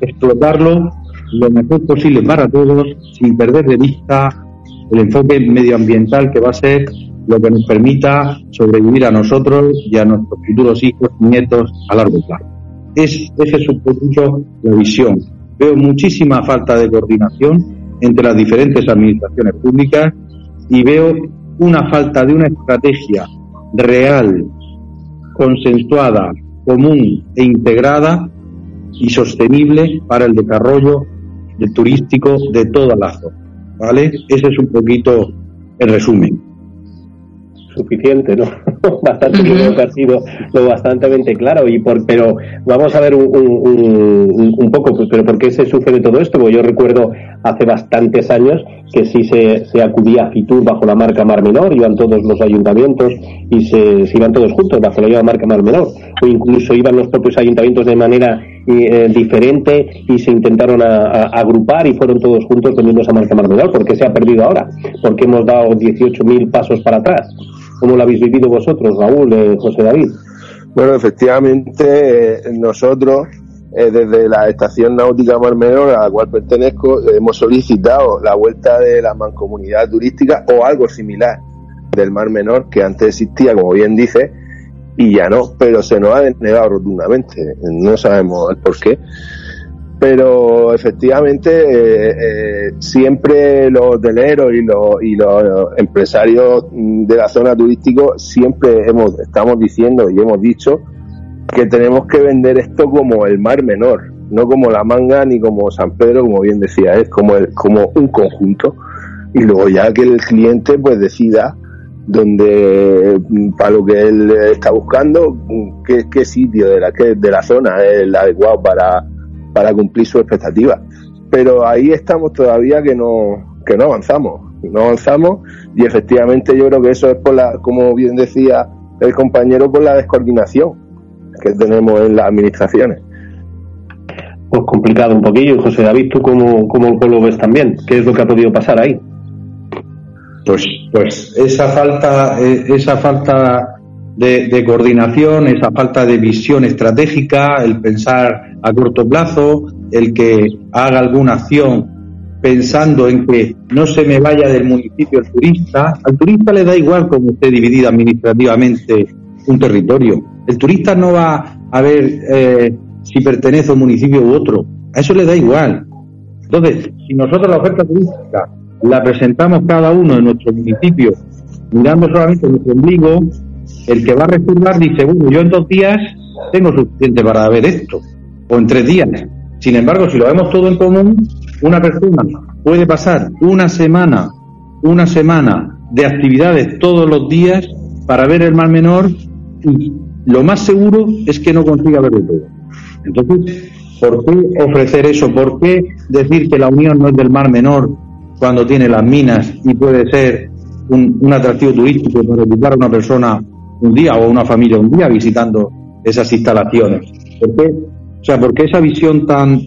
D: explotarlo lo mejor posible para todos, sin perder de vista el enfoque medioambiental que va a ser lo que nos permita sobrevivir a nosotros y a nuestros futuros hijos y nietos a largo plazo. Es, ese es un poquito la visión. Veo muchísima falta de coordinación entre las diferentes administraciones públicas y veo una falta de una estrategia real, consensuada, común e integrada y sostenible para el desarrollo turístico de toda la zona. ¿Vale? Ese es un poquito el resumen
B: suficiente, ¿no? bastante creo ha sido lo bastantemente claro y por pero vamos a ver un, un, un, poco pues, pero por qué se sufre todo esto porque yo recuerdo hace bastantes años que sí se, se acudía a Fitur bajo la marca Mar Menor iban todos los ayuntamientos y se, iban todos juntos bajo la marca Mar Menor o incluso iban los propios ayuntamientos de manera eh, diferente y se intentaron agrupar y fueron todos juntos vendiendo esa marca Mar Menor ¿por qué se ha perdido ahora? porque hemos dado 18.000 pasos para atrás ¿Cómo lo habéis vivido vosotros, Raúl, eh, José David?
C: Bueno, efectivamente, eh, nosotros, eh, desde la Estación Náutica Mar Menor, a la cual pertenezco, hemos solicitado la vuelta de la mancomunidad turística o algo similar del Mar Menor, que antes existía, como bien dice, y ya no, pero se nos ha denegado rotundamente. No sabemos el por qué pero efectivamente eh, eh, siempre los hoteleros y los, y los empresarios de la zona turística siempre hemos estamos diciendo y hemos dicho que tenemos que vender esto como el mar menor, no como la manga ni como San Pedro, como bien decía, es como el, como un conjunto. Y luego ya que el cliente pues decida donde para lo que él está buscando qué, qué sitio de la que de la zona es el adecuado para para cumplir su expectativa. Pero ahí estamos todavía que no, que no avanzamos, no avanzamos y efectivamente yo creo que eso es por la, como bien decía el compañero, por la descoordinación que tenemos en las administraciones.
B: pues complicado un poquillo. José David, ¿tú cómo, cómo, lo ves también? ¿Qué es lo que ha podido pasar ahí?
D: Pues, pues esa falta, eh, esa falta de, coordinación, esa falta de visión estratégica, el pensar a corto plazo, el que haga alguna acción pensando en que no se me vaya del municipio el turista. Al turista le da igual cómo esté dividido administrativamente un territorio. El turista no va a ver eh, si pertenece a un municipio u otro. A eso le da igual. Entonces, si nosotros la oferta turística la presentamos cada uno en nuestro municipio, mirando solamente nuestro ombligo, el que va a reservar dice, bueno, yo en dos días tengo suficiente para ver esto, o en tres días. Sin embargo, si lo vemos todo en común, una persona puede pasar una semana, una semana de actividades todos los días para ver el mar menor y lo más seguro es que no consiga verlo todo. Entonces, ¿por qué ofrecer eso? ¿Por qué decir que la unión no es del mar menor cuando tiene las minas y puede ser un, atractivo turístico para visitar a una persona un día o una familia un día visitando esas instalaciones. ¿Por qué? O sea, porque esa visión tan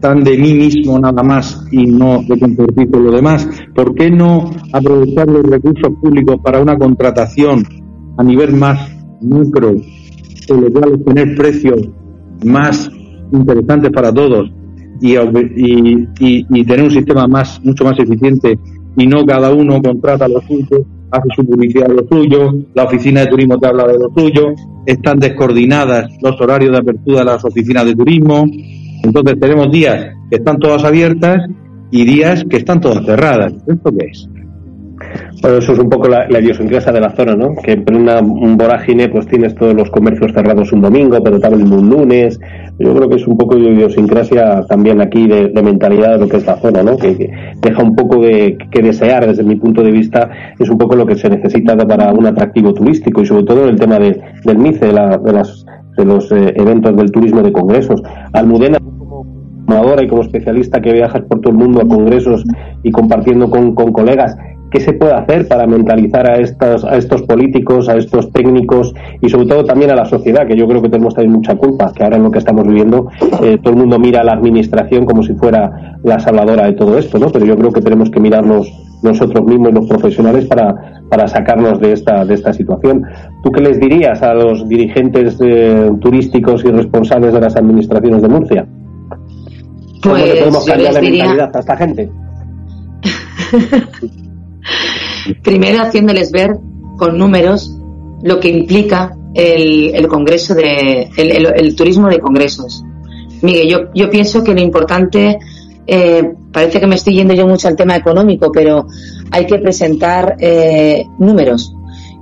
D: tan de mí mismo nada más y no de compartir con lo demás? ¿Por qué no aprovechar los recursos públicos para una contratación a nivel más micro, con lo cual tener precios más interesantes para todos y, y, y, tener un sistema más mucho más eficiente y no cada uno contrata lo suyo, hace su publicidad de lo suyo, la oficina de turismo te habla de lo suyo, están descoordinadas los horarios de apertura de las oficinas de turismo, entonces tenemos días que están todas abiertas y días que están todas cerradas. ¿Esto qué es?
B: Bueno, eso es un poco la, idiosincrasia de la zona, ¿no? Que en un vorágine pues tienes todos los comercios cerrados un domingo, pero también un lunes. Yo creo que es un poco de idiosincrasia también aquí de, mentalidad de lo que es la zona, ¿no? Que, deja un poco de que desear desde mi punto de vista. Es un poco lo que se necesita para un atractivo turístico y sobre todo en el tema de, del MICE, de, de, las, de los eh, eventos del turismo de congresos. Almudena y como especialista que viajas por todo el mundo a congresos y compartiendo con, con colegas, ¿Qué se puede hacer para mentalizar a estos, a estos políticos, a estos técnicos y sobre todo también a la sociedad, que yo creo que tenemos también mucha culpa, que ahora en lo que estamos viviendo eh, todo el mundo mira a la administración como si fuera la salvadora de todo esto, ¿no? Pero yo creo que tenemos que mirarnos nosotros mismos, los profesionales, para, para sacarnos de esta, de esta situación. ¿Tú qué les dirías a los dirigentes eh, turísticos y responsables de las administraciones de Murcia? ¿Cómo le podemos pues cambiar la mentalidad a esta gente?
E: Primero haciéndoles ver con números lo que implica el, el congreso de el, turismo de congresos. Miguel, yo, yo pienso que lo importante eh, parece que me estoy yendo yo mucho al tema económico, pero hay que presentar eh, números.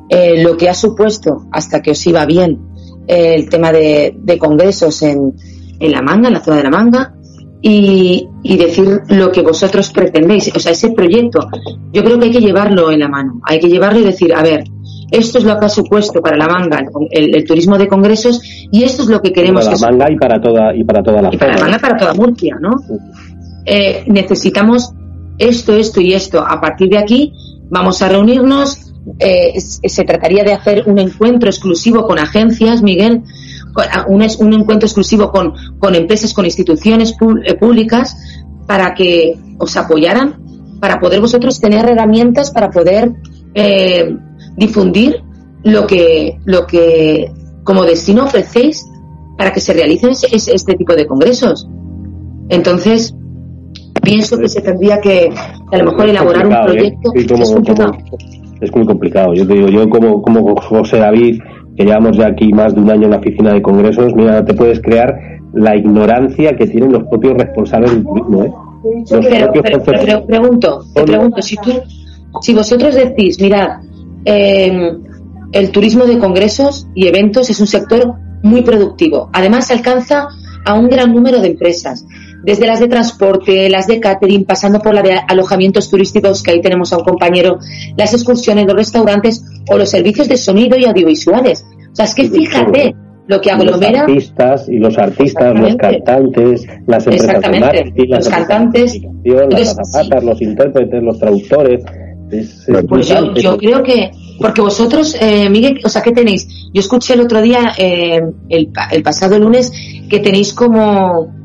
E: Eh, lo que ha supuesto, hasta que os iba bien, el tema de, de congresos en, en La Manga, en la zona de La Manga, y, decir lo que vosotros pretendéis. O sea, ese proyecto, yo creo que hay que llevarlo en la mano. Hay que llevarlo y decir, a ver, esto es lo que ha supuesto para la manga el, turismo de congresos y esto es lo que queremos.
B: Para la manga y para toda y para toda la.
E: Y para la manga para toda Murcia, ¿no? Eh, necesitamos esto, esto y esto. A partir de aquí vamos a reunirnos. Eh, se trataría de hacer un encuentro exclusivo con agencias, Miguel, un, un encuentro exclusivo con, con empresas, con instituciones eh, públicas para que os apoyaran, para poder vosotros tener herramientas para poder eh, difundir lo que, lo que como destino ofrecéis para que se realicen este tipo de congresos. Entonces, pienso que se tendría que, a lo mejor elaborar un ¿eh? proyecto.
B: es, muy complicado. Yo te digo, yo como, como José David que llevamos ya aquí más de un año en la oficina de congresos, mira, te puedes crear la ignorancia que tienen los propios responsables del turismo. ¿eh?
E: pero, pregunto, te pregunto, si, tú, si vosotros decís, mira, em, el turismo de congresos y eventos es un sector muy productivo. Además, alcanza a un gran número de empresas desde las de transporte, las de catering, pasando por la de alojamientos turísticos, que ahí tenemos a un compañero, las excursiones, los restaurantes o los servicios de sonido y audiovisuales. O sea, es que fíjate lo que aglomera.
B: Los artistas y los artistas, los cantantes, las empresas de marketing,
E: los cantantes,
B: las zapatas, los intérpretes, los traductores.
E: pues yo, creo que porque vosotros, eh, Miguel, o sea, ¿qué tenéis? Yo escuché el otro día, eh, el, el pasado lunes, que tenéis como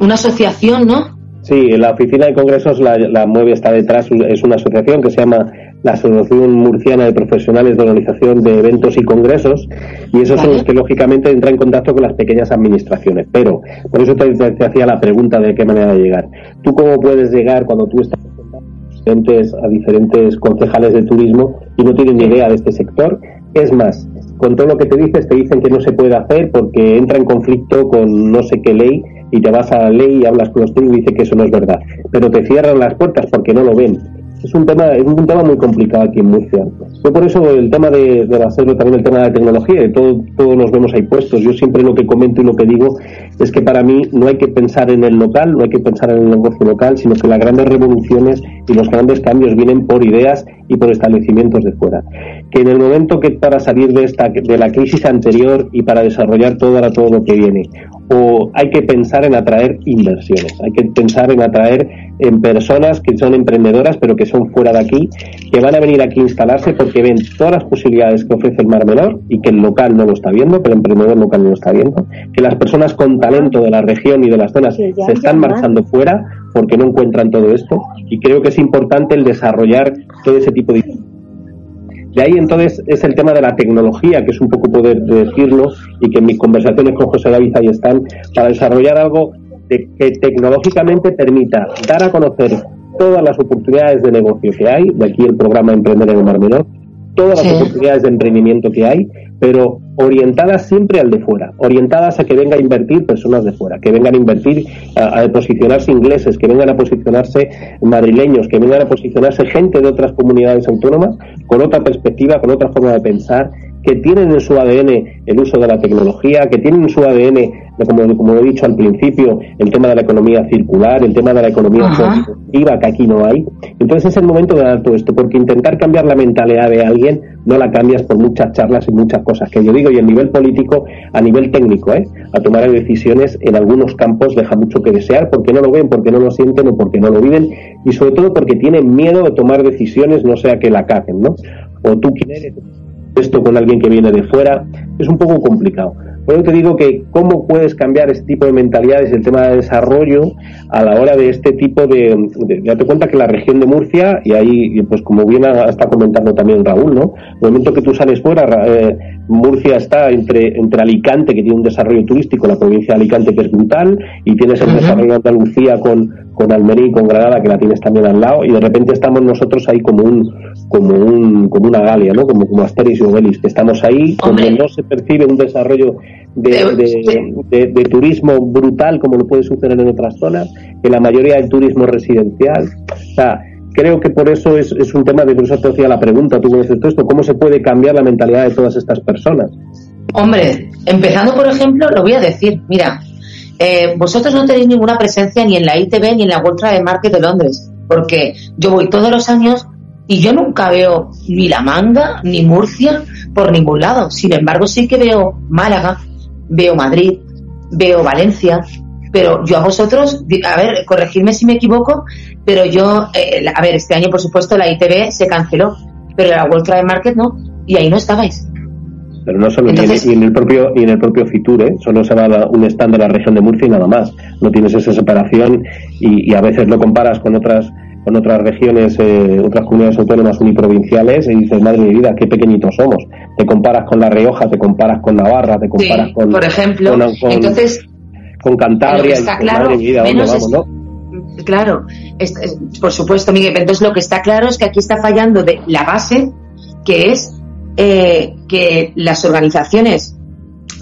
E: una asociación, ¿no?
B: Sí, la oficina de congresos la, la mueve, está detrás, es una asociación que se llama la Asociación Murciana de Profesionales de Organización de Eventos y Congresos, y esos son los que lógicamente entran en contacto con las pequeñas administraciones. Pero, por eso te, hacía la pregunta de qué manera llegar. ¿Tú cómo puedes llegar cuando tú estás a diferentes concejales de turismo y no tienen ni idea de este sector? Es más, con todo lo que te dices, te dicen que no se puede hacer porque entra en conflicto con no sé qué ley y te vas a la ley y hablas con los técnicos y dice que eso no es verdad. Pero te cierran las puertas porque no lo ven es un tema es un tema muy complicado aquí en Murcia. Yo por eso el tema de, de hacerlo también el tema de la tecnología, de todo, todos nos vemos ahí puestos. Yo siempre lo que comento y lo que digo es que para mí no hay que pensar en el local, no hay que pensar en el negocio local, sino que las grandes revoluciones y los grandes cambios vienen por ideas y por establecimientos de fuera. Que en el momento que para salir de esta de la crisis anterior y para desarrollar todo ahora todo lo que viene, o hay que pensar en atraer inversiones, hay que pensar en atraer en personas que son emprendedoras pero que son fuera de aquí, que van a venir aquí a instalarse porque ven todas las posibilidades que ofrece el Mar Menor y que el local no lo está viendo, que el emprendedor local no lo está viendo, que las personas con talento de la región y de las zonas se están marchando fuera porque no encuentran todo esto. Y creo que es importante el desarrollar todo ese tipo de de ahí entonces es el tema de la tecnología, que es un poco poder decirlo, y que en mis conversaciones con José David ahí están, para desarrollar algo que tecnológicamente permita dar a conocer todas las oportunidades de negocio que hay, de aquí el programa Emprender en el Mar Menor, todas las oportunidades de emprendimiento que hay, pero orientadas siempre al de fuera, orientadas a que venga a invertir personas de fuera, que vengan a invertir, a, posicionarse ingleses, que vengan a posicionarse madrileños, que vengan a posicionarse gente de otras comunidades autónomas con otra perspectiva, con otra forma de pensar, que tienen en su ADN el uso de la tecnología, que tienen en su ADN, como, como he dicho al principio, el tema de la economía circular, el tema de la economía productiva, que aquí no hay. Entonces es el momento de dar todo esto, porque intentar cambiar la mentalidad de alguien no la cambias por muchas charlas y muchas cosas que yo digo, y a nivel político, a nivel técnico, ¿eh? a tomar decisiones en algunos campos deja mucho que desear, porque no lo ven, porque no lo sienten o porque no lo viven, y sobre todo porque tienen miedo de tomar decisiones, no sea que la caguen, ¿no? O tú quieres esto con alguien que viene de fuera, es un poco complicado. Por eso te digo que cómo puedes cambiar este tipo de mentalidades, el tema de desarrollo, a la hora de este tipo de, ya te cuenta que la región de Murcia, y ahí, pues como bien está comentando también Raúl, ¿no? El momento que tú sales fuera, eh, Murcia está entre, entre Alicante, que tiene un desarrollo turístico, la provincia de Alicante, que es brutal, y tienes el desarrollo de Andalucía con, con Almería y con Granada, que la tienes también al lado, y de repente estamos nosotros ahí como un como un como una Galia, ¿no? Como, como Asteris y Obelix, que estamos ahí, donde no se percibe un desarrollo de, de, turismo brutal como lo puede suceder en otras zonas, que la mayoría del turismo residencial. O sea, creo que por eso es, es un tema de eso te hacía la pregunta, tú conoces todo esto, ¿cómo se puede cambiar la mentalidad de todas estas personas?
E: Hombre, empezando por ejemplo, lo voy a decir, mira, eh, vosotros no tenéis ninguna presencia ni en la ITV ni en la World Trade Market de Londres, porque yo voy todos los años y yo nunca veo ni La Manga ni Murcia por ningún lado. Sin embargo, sí que veo Málaga, veo Madrid, veo Valencia, pero yo a vosotros, a ver, corregidme si me equivoco, pero yo, eh, a ver, este año por supuesto la ITV se canceló, pero la World Trade Market no, y ahí no estabais.
B: Pero no solo, y, en, el propio y en el propio Fitur, ¿eh? solo se va a un stand de la región de Murcia y nada más. No tienes esa separación y, y a veces lo comparas con otras con otras regiones, eh, otras comunidades autónomas uniprovinciales y dices, madre de vida, qué pequeñitos somos. Te comparas con La Rioja, te comparas con Navarra, te comparas con...
E: por ejemplo, entonces...
B: Con Cantabria,
E: está claro, Claro, por supuesto, Miguel, entonces lo que está claro es que aquí está fallando de la base, que es eh, que las organizaciones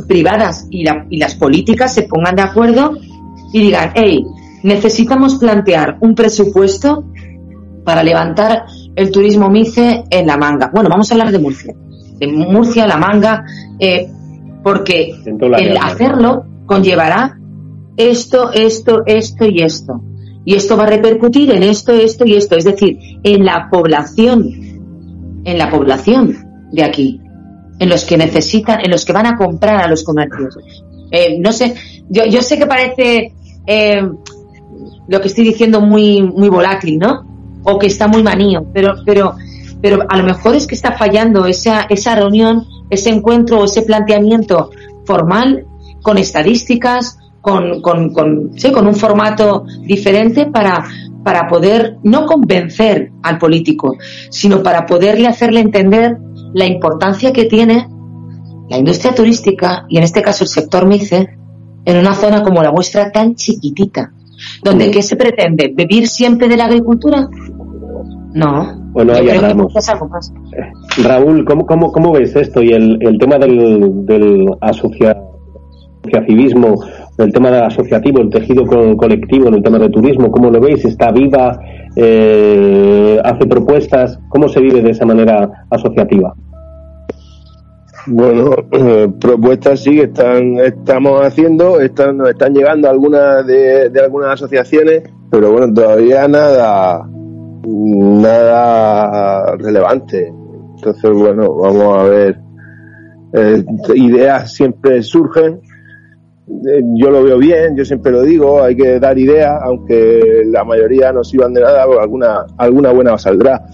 E: privadas y, y las políticas se pongan de acuerdo y digan, hey, necesitamos plantear un presupuesto para levantar el turismo MICE en la manga. Bueno, vamos a hablar de Murcia. De Murcia, la manga, eh, porque el hacerlo conllevará esto, esto, esto y esto. Y esto va a repercutir en esto, esto y esto. Es decir, en la población, en la población de aquí, en los que necesitan, en los que van a comprar a los comercios. Eh, no sé, yo, yo sé que parece eh, lo que estoy diciendo muy, muy volátil, ¿no? O que está muy manío, pero, pero, pero a lo mejor es que está fallando esa, esa reunión, ese encuentro, ese planteamiento formal con estadísticas, con, con, con, ¿sí? con un formato diferente para, para poder no convencer al político, sino para poderle hacerle entender la importancia que tiene la industria turística y en este caso el sector MICE en una zona como la vuestra tan chiquitita, donde ¿qué se pretende? ¿Vivir siempre de la agricultura? No.
B: Bueno, ahí hablamos. Eh, Raúl, ¿cómo, cómo, cómo ves esto y el, el tema del, del asociativismo, el tema del asociativo, el tejido colectivo en el tema de turismo? ¿Cómo lo veis? ¿Está viva? Eh, ¿Hace propuestas? ¿Cómo se vive de esa manera asociativa?
C: Bueno, propuestas sí que están, estamos haciendo, están, nos están llegando algunas de, de algunas asociaciones, pero bueno, todavía nada, nada relevante. Entonces, bueno, vamos a ver. Eh, ideas siempre surgen. Eh, yo lo veo bien, yo siempre lo digo, hay que dar ideas, aunque la mayoría no sirvan de nada, alguna, alguna buena saldrá.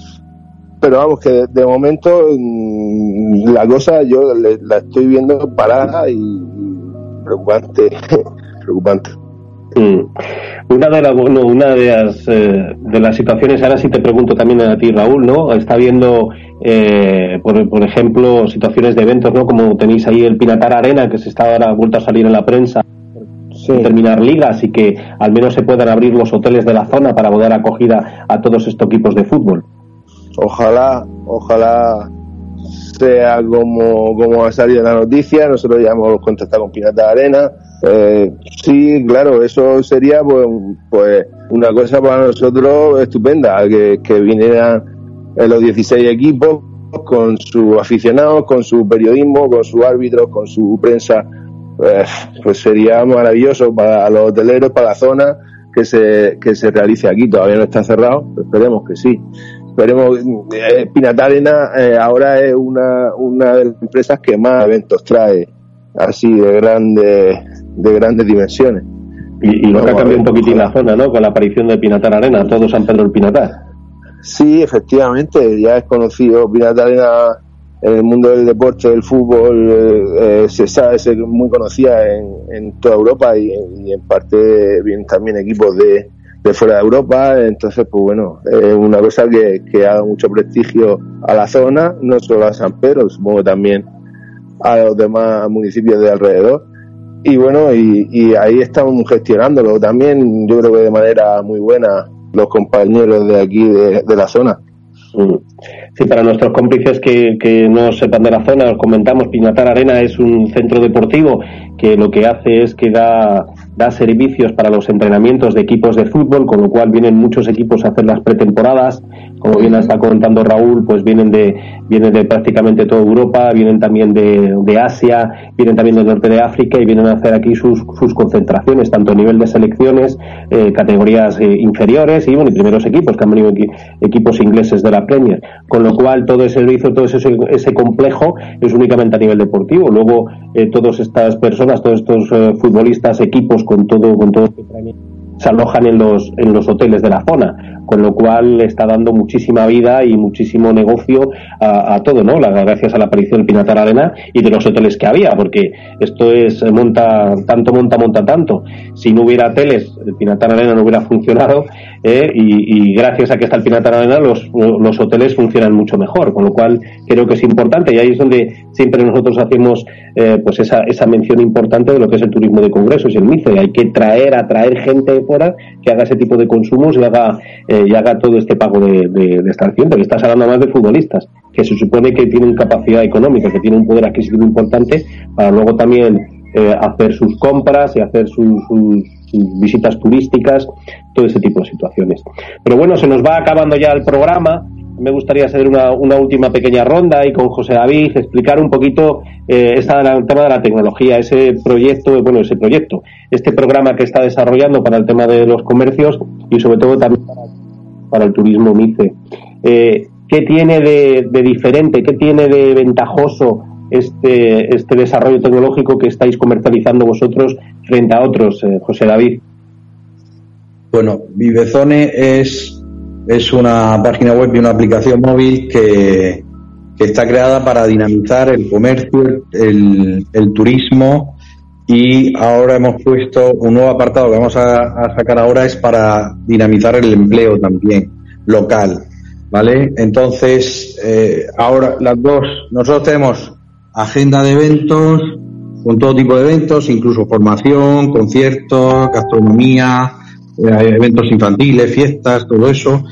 C: Pero vamos, que de, momento mm, la cosa yo la estoy viendo parada y preocupante, preocupante.
B: Una de, una de las, eh, de las situaciones, ahora sí te pregunto también a ti, Raúl, ¿no? Está viendo, eh, por, por, ejemplo, situaciones de eventos, ¿no? Como tenéis ahí el Pinatar Arena, que se está ahora vuelto a salir en la prensa, sin terminar ligas y que al menos se puedan abrir los hoteles de la zona para poder acogida a todos estos equipos de fútbol.
C: Ojalá, ojalá sea como, como ha salido la noticia, nosotros ya hemos contactado con Pinatar Arena, eh, sí, claro, eso sería pues, pues una cosa para nosotros estupenda, que, vinieran los 16 equipos con sus aficionados, con su periodismo, con sus árbitros, con su prensa, pues, pues sería maravilloso para los hoteleros, para la zona que se, que se realice aquí. Todavía no está cerrado, esperemos que sí. Esperemos, eh, Pinatarena eh, ahora es una, una de las empresas que más eventos trae, así de grandes de grandes dimensiones.
B: Y, lo que ha cambiado un poquitín la zona, ¿no? Con la aparición de Pinatar Arena, todo San Pedro el Pinatar.
C: Sí, efectivamente, ya es conocido Pinatar Arena en el mundo del deporte, del fútbol, eh, eh, se sabe, es muy conocida en, toda Europa y, en parte bien también equipos de, de, fuera de Europa. Entonces, pues bueno, es una cosa que, que ha dado mucho prestigio a la zona, no solo a San Pedro, supongo también a los demás municipios de alrededor y bueno, y, ahí estamos gestionándolo también, yo creo que de manera muy buena los compañeros de aquí, de, la zona.
B: Mm. Sí, para nuestros cómplices que, que no sepan de la zona, os comentamos, Pinatar Arena es un centro deportivo que lo que hace es que da, da servicios para los entrenamientos de equipos de fútbol, con lo cual vienen muchos equipos a hacer las pretemporadas, como bien está comentando Raúl, pues vienen de, vienen de prácticamente toda Europa, vienen también de, de Asia, vienen también del norte de África y vienen a hacer aquí sus, sus concentraciones, tanto a nivel de selecciones, eh, categorías eh, inferiores y, bueno, y primeros equipos, que han venido equipos ingleses de la Premier. Con lo cual, todo ese servicio, todo ese, ese complejo es únicamente a nivel deportivo. Luego, eh, todas estas personas, todos estos eh, futbolistas, equipos con todo, con todo este se alojan en los, en los hoteles de la zona, con lo cual está dando muchísima vida y muchísimo negocio a, todo, ¿no? gracias a la aparición del Pinatar Arena y de los hoteles que había, porque esto es monta, tanto monta, monta tanto. Si no hubiera hoteles, el Pinatar Arena no hubiera funcionado ¿eh? y, gracias a que está el Pinatar Arena los, los hoteles funcionan mucho mejor, con lo cual creo que es importante y ahí es donde siempre nosotros hacemos eh, pues esa, esa mención importante de lo que es el turismo de congresos y el MICE. Hay que traer, atraer gente fuera que haga ese tipo de consumos y haga, eh, y haga todo este pago de, de, de esta que estás hablando más de futbolistas, que se supone que tienen capacidad económica, que tienen un poder adquisitivo importante para luego también eh, hacer sus compras y hacer sus, sus, visitas turísticas, todo ese tipo de situaciones. Pero bueno, se nos va acabando ya el programa me gustaría hacer una, una, última pequeña ronda y con José David explicar un poquito eh, esta, el tema de la tecnología, ese proyecto, bueno, ese proyecto, este programa que está desarrollando para el tema de los comercios y sobre todo también para, el turismo MICE. Eh, ¿Qué tiene de, de, diferente, qué tiene de ventajoso este, este desarrollo tecnológico que estáis comercializando vosotros frente a otros, eh, José David?
D: Bueno, Vivezone es es una página web y una aplicación móvil que, está creada para dinamizar el comercio, el, turismo y ahora hemos puesto un nuevo apartado que vamos a, sacar ahora es para dinamizar el empleo también local, ¿vale? Entonces, eh, ahora las dos, nosotros tenemos agenda de eventos, con todo tipo de eventos, incluso formación, conciertos, gastronomía, eh, eventos infantiles, fiestas, todo eso.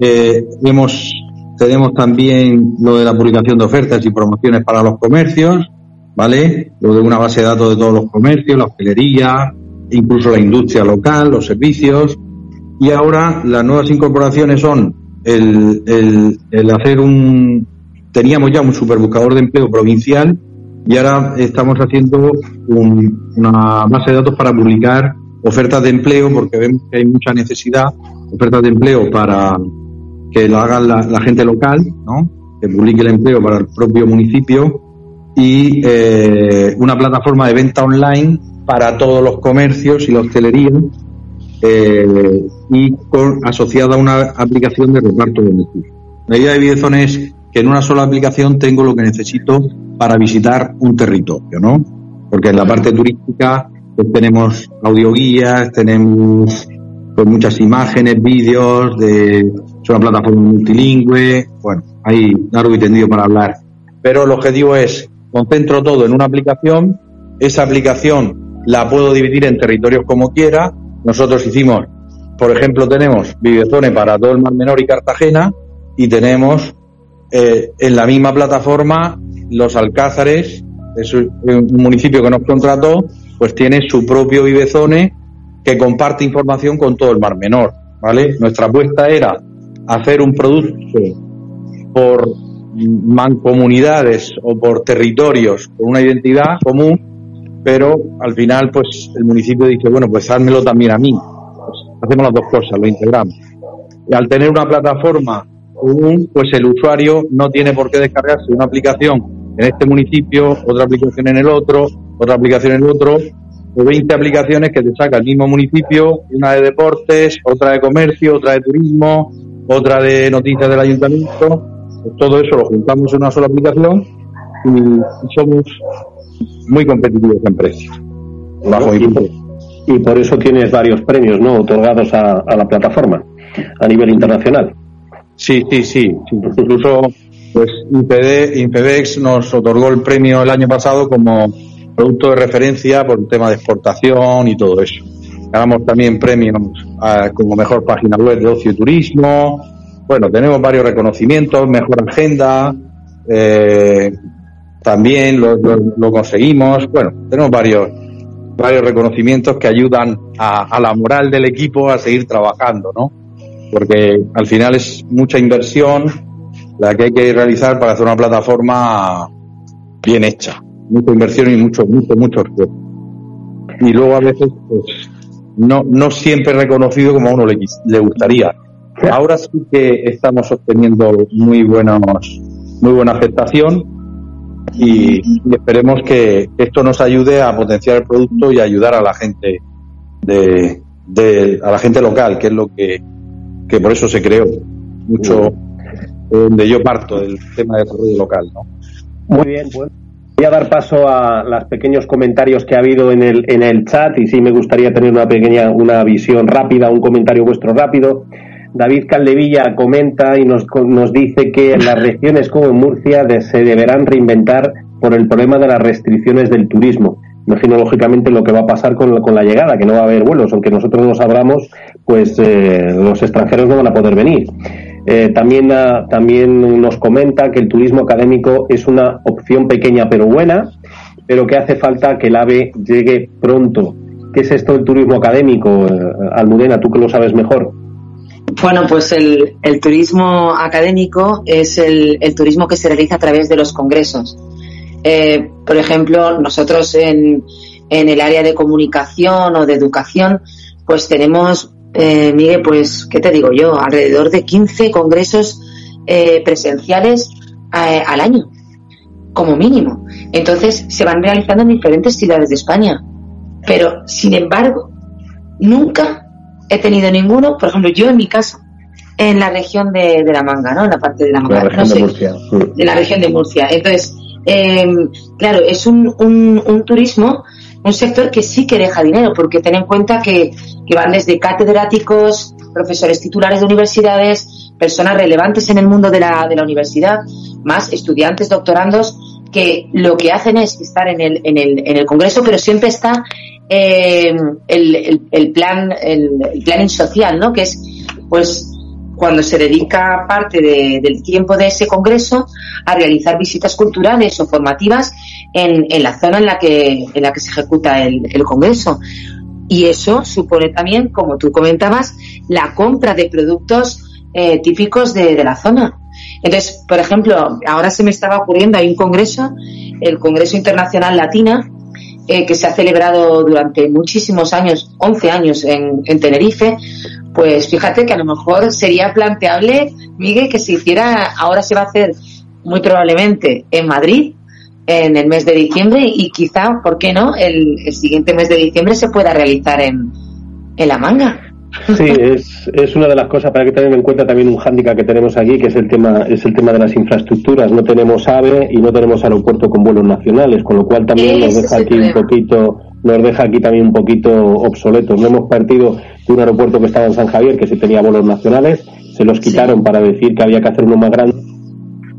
D: Eh, hemos, tenemos también lo de la publicación de ofertas y promociones para los comercios, ¿vale? Lo de una base de datos de todos los comercios, la hostelería, incluso la industria local, los servicios. Y ahora las nuevas incorporaciones son el, el, hacer un, teníamos ya un superbuscador de empleo provincial y ahora estamos haciendo una base de datos para publicar ofertas de empleo porque vemos que hay mucha necesidad, ofertas de empleo para que lo haga la, gente local, ¿no? que publique el empleo para el propio municipio y eh, una plataforma de venta online para todos los comercios y la hostelería eh, y con, asociada a una aplicación de reparto de beneficios. La idea de Bidezón es que en una sola aplicación tengo lo que necesito para visitar un territorio, ¿no? Porque en la parte turística pues, tenemos audioguías, tenemos pues, muchas imágenes, vídeos, de, es una plataforma multilingüe, bueno, hay largo y tendido para hablar. Pero el objetivo es, concentro todo en una aplicación, esa aplicación la puedo dividir en territorios como quiera, nosotros hicimos, por ejemplo, tenemos Vivezone para todo el Mar Menor y Cartagena, y tenemos eh, en la misma plataforma los Alcázares, es un municipio que nos contrató, pues tiene su propio Vivezone que comparte información con todo el Mar Menor, ¿vale? Nuestra apuesta era hacer un producto por mancomunidades o por territorios con una identidad común, pero al final pues el municipio dice, bueno, pues házmelo también a mí. Pues hacemos las dos cosas, lo integramos. Y al tener una plataforma común, pues el usuario no tiene por qué descargarse una aplicación en este municipio, otra aplicación en el otro, otra aplicación en el otro, o 20 aplicaciones que te saca el mismo municipio, una de deportes, otra de comercio, otra de turismo, otra de noticias del ayuntamiento. Todo eso lo juntamos en una sola aplicación y somos muy competitivos en precios.
B: Bajo y, y, por eso tienes varios premios no otorgados a, a la plataforma a nivel internacional.
D: Sí, sí, sí. Incluso pues Infedex nos otorgó el premio el año pasado como producto de referencia por el tema de exportación y todo eso. Ganamos también premios como mejor página web de ocio y turismo. Bueno, tenemos varios reconocimientos, mejor agenda, eh, también lo, conseguimos. Bueno, tenemos varios varios reconocimientos que ayudan a, a la moral del equipo a seguir trabajando, ¿no? porque al final es mucha inversión la que hay que realizar para hacer una plataforma bien hecha. Mucha inversión y mucho, mucho, mucho esfuerzo. Y luego a veces, pues, no, no siempre reconocido como a uno le, le gustaría. Ahora sí que estamos obteniendo muy buenos, muy buena aceptación y, esperemos que esto nos ayude a potenciar el producto y ayudar a la gente de, de, a la gente local, que es lo que que por eso se creó mucho donde yo parto del tema de desarrollo local. ¿no?
B: Muy bien, pues voy a dar paso a los pequeños comentarios que ha habido en el, en el chat y sí me gustaría tener una pequeña una visión rápida, un comentario vuestro rápido. David Caldevilla comenta y nos, nos dice que las regiones como Murcia se deberán reinventar por el problema de las restricciones del turismo imagino lógicamente lo que va a pasar con, con, la llegada, que no va a haber vuelos, aunque nosotros no sabramos, pues eh, los extranjeros no van a poder venir. Eh, también, ah, también nos comenta que el turismo académico es una opción pequeña pero buena, pero que hace falta que el AVE llegue pronto. ¿Qué es esto del turismo académico, eh, Almudena? Tú que lo sabes mejor.
E: Bueno, pues el, el turismo académico es el, el turismo que se realiza a través de los congresos eh, por ejemplo, nosotros en, en, el área de comunicación o de educación, pues tenemos, eh, Miguel, pues, ¿qué te digo yo? Alrededor de 15 congresos eh, presenciales eh, al año, como mínimo. Entonces, se van realizando en diferentes ciudades de España. Pero, sin embargo, nunca he tenido ninguno, por ejemplo, yo en mi caso, en la región de, de la Manga, ¿no? En la parte de la Manga.
B: La región de Murcia.
E: De la región de Murcia. Entonces, eh, claro, es un, un, turismo un sector que sí que deja dinero, porque ten en cuenta que, que van desde catedráticos, profesores titulares de universidades, personas relevantes en el mundo de la, de la universidad, más estudiantes, doctorandos, que lo que hacen es estar en el, en el, en el Congreso, pero siempre está eh, el, el, plan el, planning social, ¿no? Que es, pues, cuando se dedica parte del tiempo de ese congreso a realizar visitas culturales o formativas en, en la zona en la que en la que se ejecuta el, el congreso y eso supone también, como tú comentabas, la compra de productos eh, típicos de, de, la zona. Entonces, por ejemplo, ahora se me estaba ocurriendo, hay un congreso, el Congreso Internacional Latina, eh, que se ha celebrado durante muchísimos años, 11 años en, en, Tenerife, pues fíjate que a lo mejor sería planteable, Miguel, que se hiciera, ahora se va a hacer muy probablemente en Madrid, en el mes de diciembre y quizá, ¿por qué no?, el, el siguiente mes de diciembre se pueda realizar en, en La Manga.
B: Sí, es, es una de las cosas para que tener en cuenta también un hándicap que tenemos aquí, que es el tema es el tema de las infraestructuras. No tenemos AVE y no tenemos aeropuerto con vuelos nacionales, con lo cual también nos deja aquí un poquito nos deja aquí también un poquito obsoletos. No hemos partido de un aeropuerto que estaba en San Javier, que sí tenía vuelos nacionales, se los quitaron sí. para decir que había que hacer uno más grande,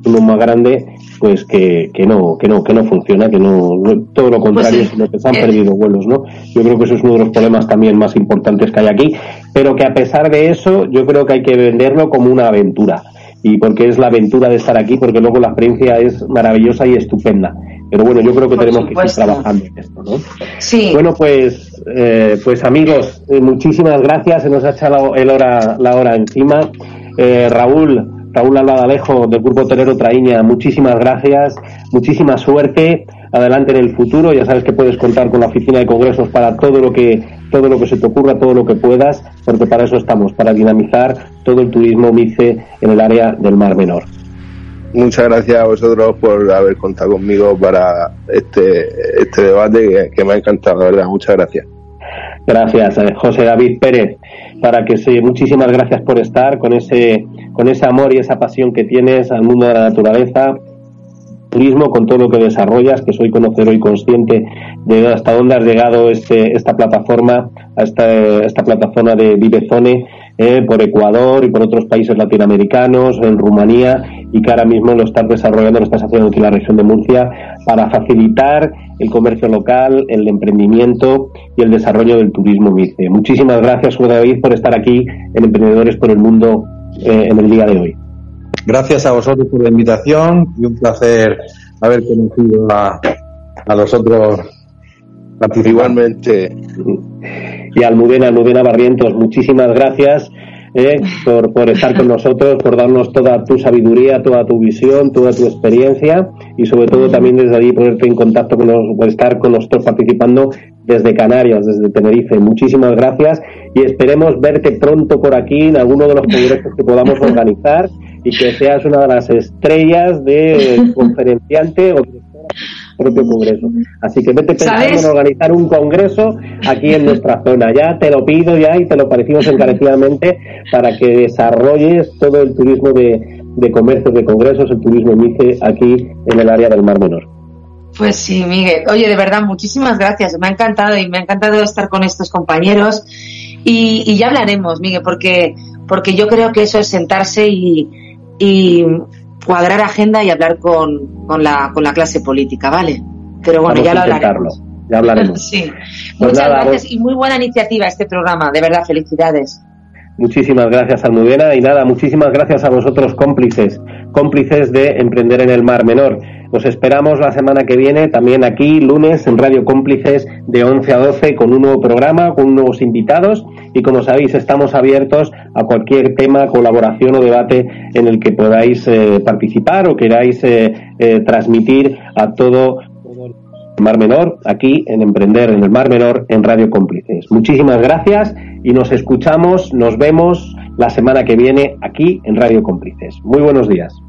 B: uno más grande pues que, que no que no que no funciona que no, no todo lo contrario pues sí. sino que se han perdido vuelos no yo creo que eso es uno de los problemas también más importantes que hay aquí pero que a pesar de eso yo creo que hay que venderlo como una aventura. Y porque es la aventura de estar aquí porque luego la experiencia es maravillosa y estupenda. Pero bueno yo creo que
E: Por
B: tenemos
E: supuesto.
B: que seguir trabajando en esto no
E: Sí.
B: bueno pues eh, pues amigos eh, muchísimas gracias. Se nos ha echado el hora la hora encima. Eh, Raúl Raúl Albadalejo del Grupo Hotelero Traíña, muchísimas gracias, muchísima suerte, adelante en el futuro, ya sabes que puedes contar con la oficina de congresos para todo lo que todo lo que se te ocurra, todo lo que puedas, porque para eso estamos, para dinamizar todo el turismo MICE en el área del Mar Menor.
C: Muchas gracias a vosotros por haber contado conmigo para este, este debate que, que me ha encantado, la verdad. Muchas gracias.
B: Gracias, eh, José David Pérez, para que sí, muchísimas gracias por estar con ese, con ese amor y esa pasión que tienes al mundo de la naturaleza, turismo, con todo lo que desarrollas, que soy conocedor y consciente de hasta dónde has llegado este, esta plataforma, esta, esta plataforma de Vivezone, eh, por Ecuador y por otros países latinoamericanos, en Rumanía, y que ahora mismo lo estás desarrollando, lo estás haciendo aquí en la región de Murcia, para facilitar el comercio local, el emprendimiento y el desarrollo del turismo MICE. Muchísimas gracias, Juan David, por estar aquí en Emprendedores por el Mundo eh, en el día de hoy.
D: Gracias a vosotros por la invitación y un placer haber conocido a, a los otros participantes.
B: Y Almudena, Almudena Barrientos, muchísimas gracias eh, por, por estar con nosotros, por darnos toda tu sabiduría, toda tu visión, toda tu experiencia y sobre todo también desde allí ponerte en contacto con los, por estar con nosotros participando desde Canarias, desde Tenerife. Muchísimas gracias y esperemos verte pronto por aquí en alguno de los congresos que podamos organizar y que seas una de las estrellas de conferenciante o directora del propio congreso. Así que vete pensando
E: ¿Sabes?
B: en organizar un congreso aquí en nuestra zona. Ya te lo pido ya y te lo parecimos encarecidamente para que desarrolles todo el turismo de, de comercios, de congresos, el turismo MICE aquí en el área del Mar Menor.
E: Pues sí, Miguel. Oye, de verdad, muchísimas gracias. Me ha encantado y me ha encantado estar con estos compañeros. Y, y ya hablaremos, Miguel, porque, porque yo creo que eso es sentarse y, y cuadrar agenda y hablar con, con, la, con la clase política, ¿vale? Pero bueno,
B: Vamos
E: ya lo hablaremos.
B: Ya hablaremos.
E: Sí.
B: Pues
E: Muchas
B: nada,
E: gracias y muy buena iniciativa este programa. De verdad, felicidades.
B: Muchísimas gracias, Almudena. Y nada, muchísimas gracias a vosotros, cómplices, cómplices de Emprender en el Mar Menor. Os esperamos la semana que viene, también aquí, lunes, en Radio Cómplices, de 11 a 12, con un nuevo programa, con nuevos invitados. Y como sabéis, estamos abiertos a cualquier tema, colaboración o debate en el que podáis eh, participar o queráis eh, eh, transmitir a todo el Mar Menor, aquí en Emprender en el Mar Menor, en Radio Cómplices. Muchísimas gracias y nos escuchamos, nos vemos la semana que viene aquí en Radio Cómplices. Muy buenos días.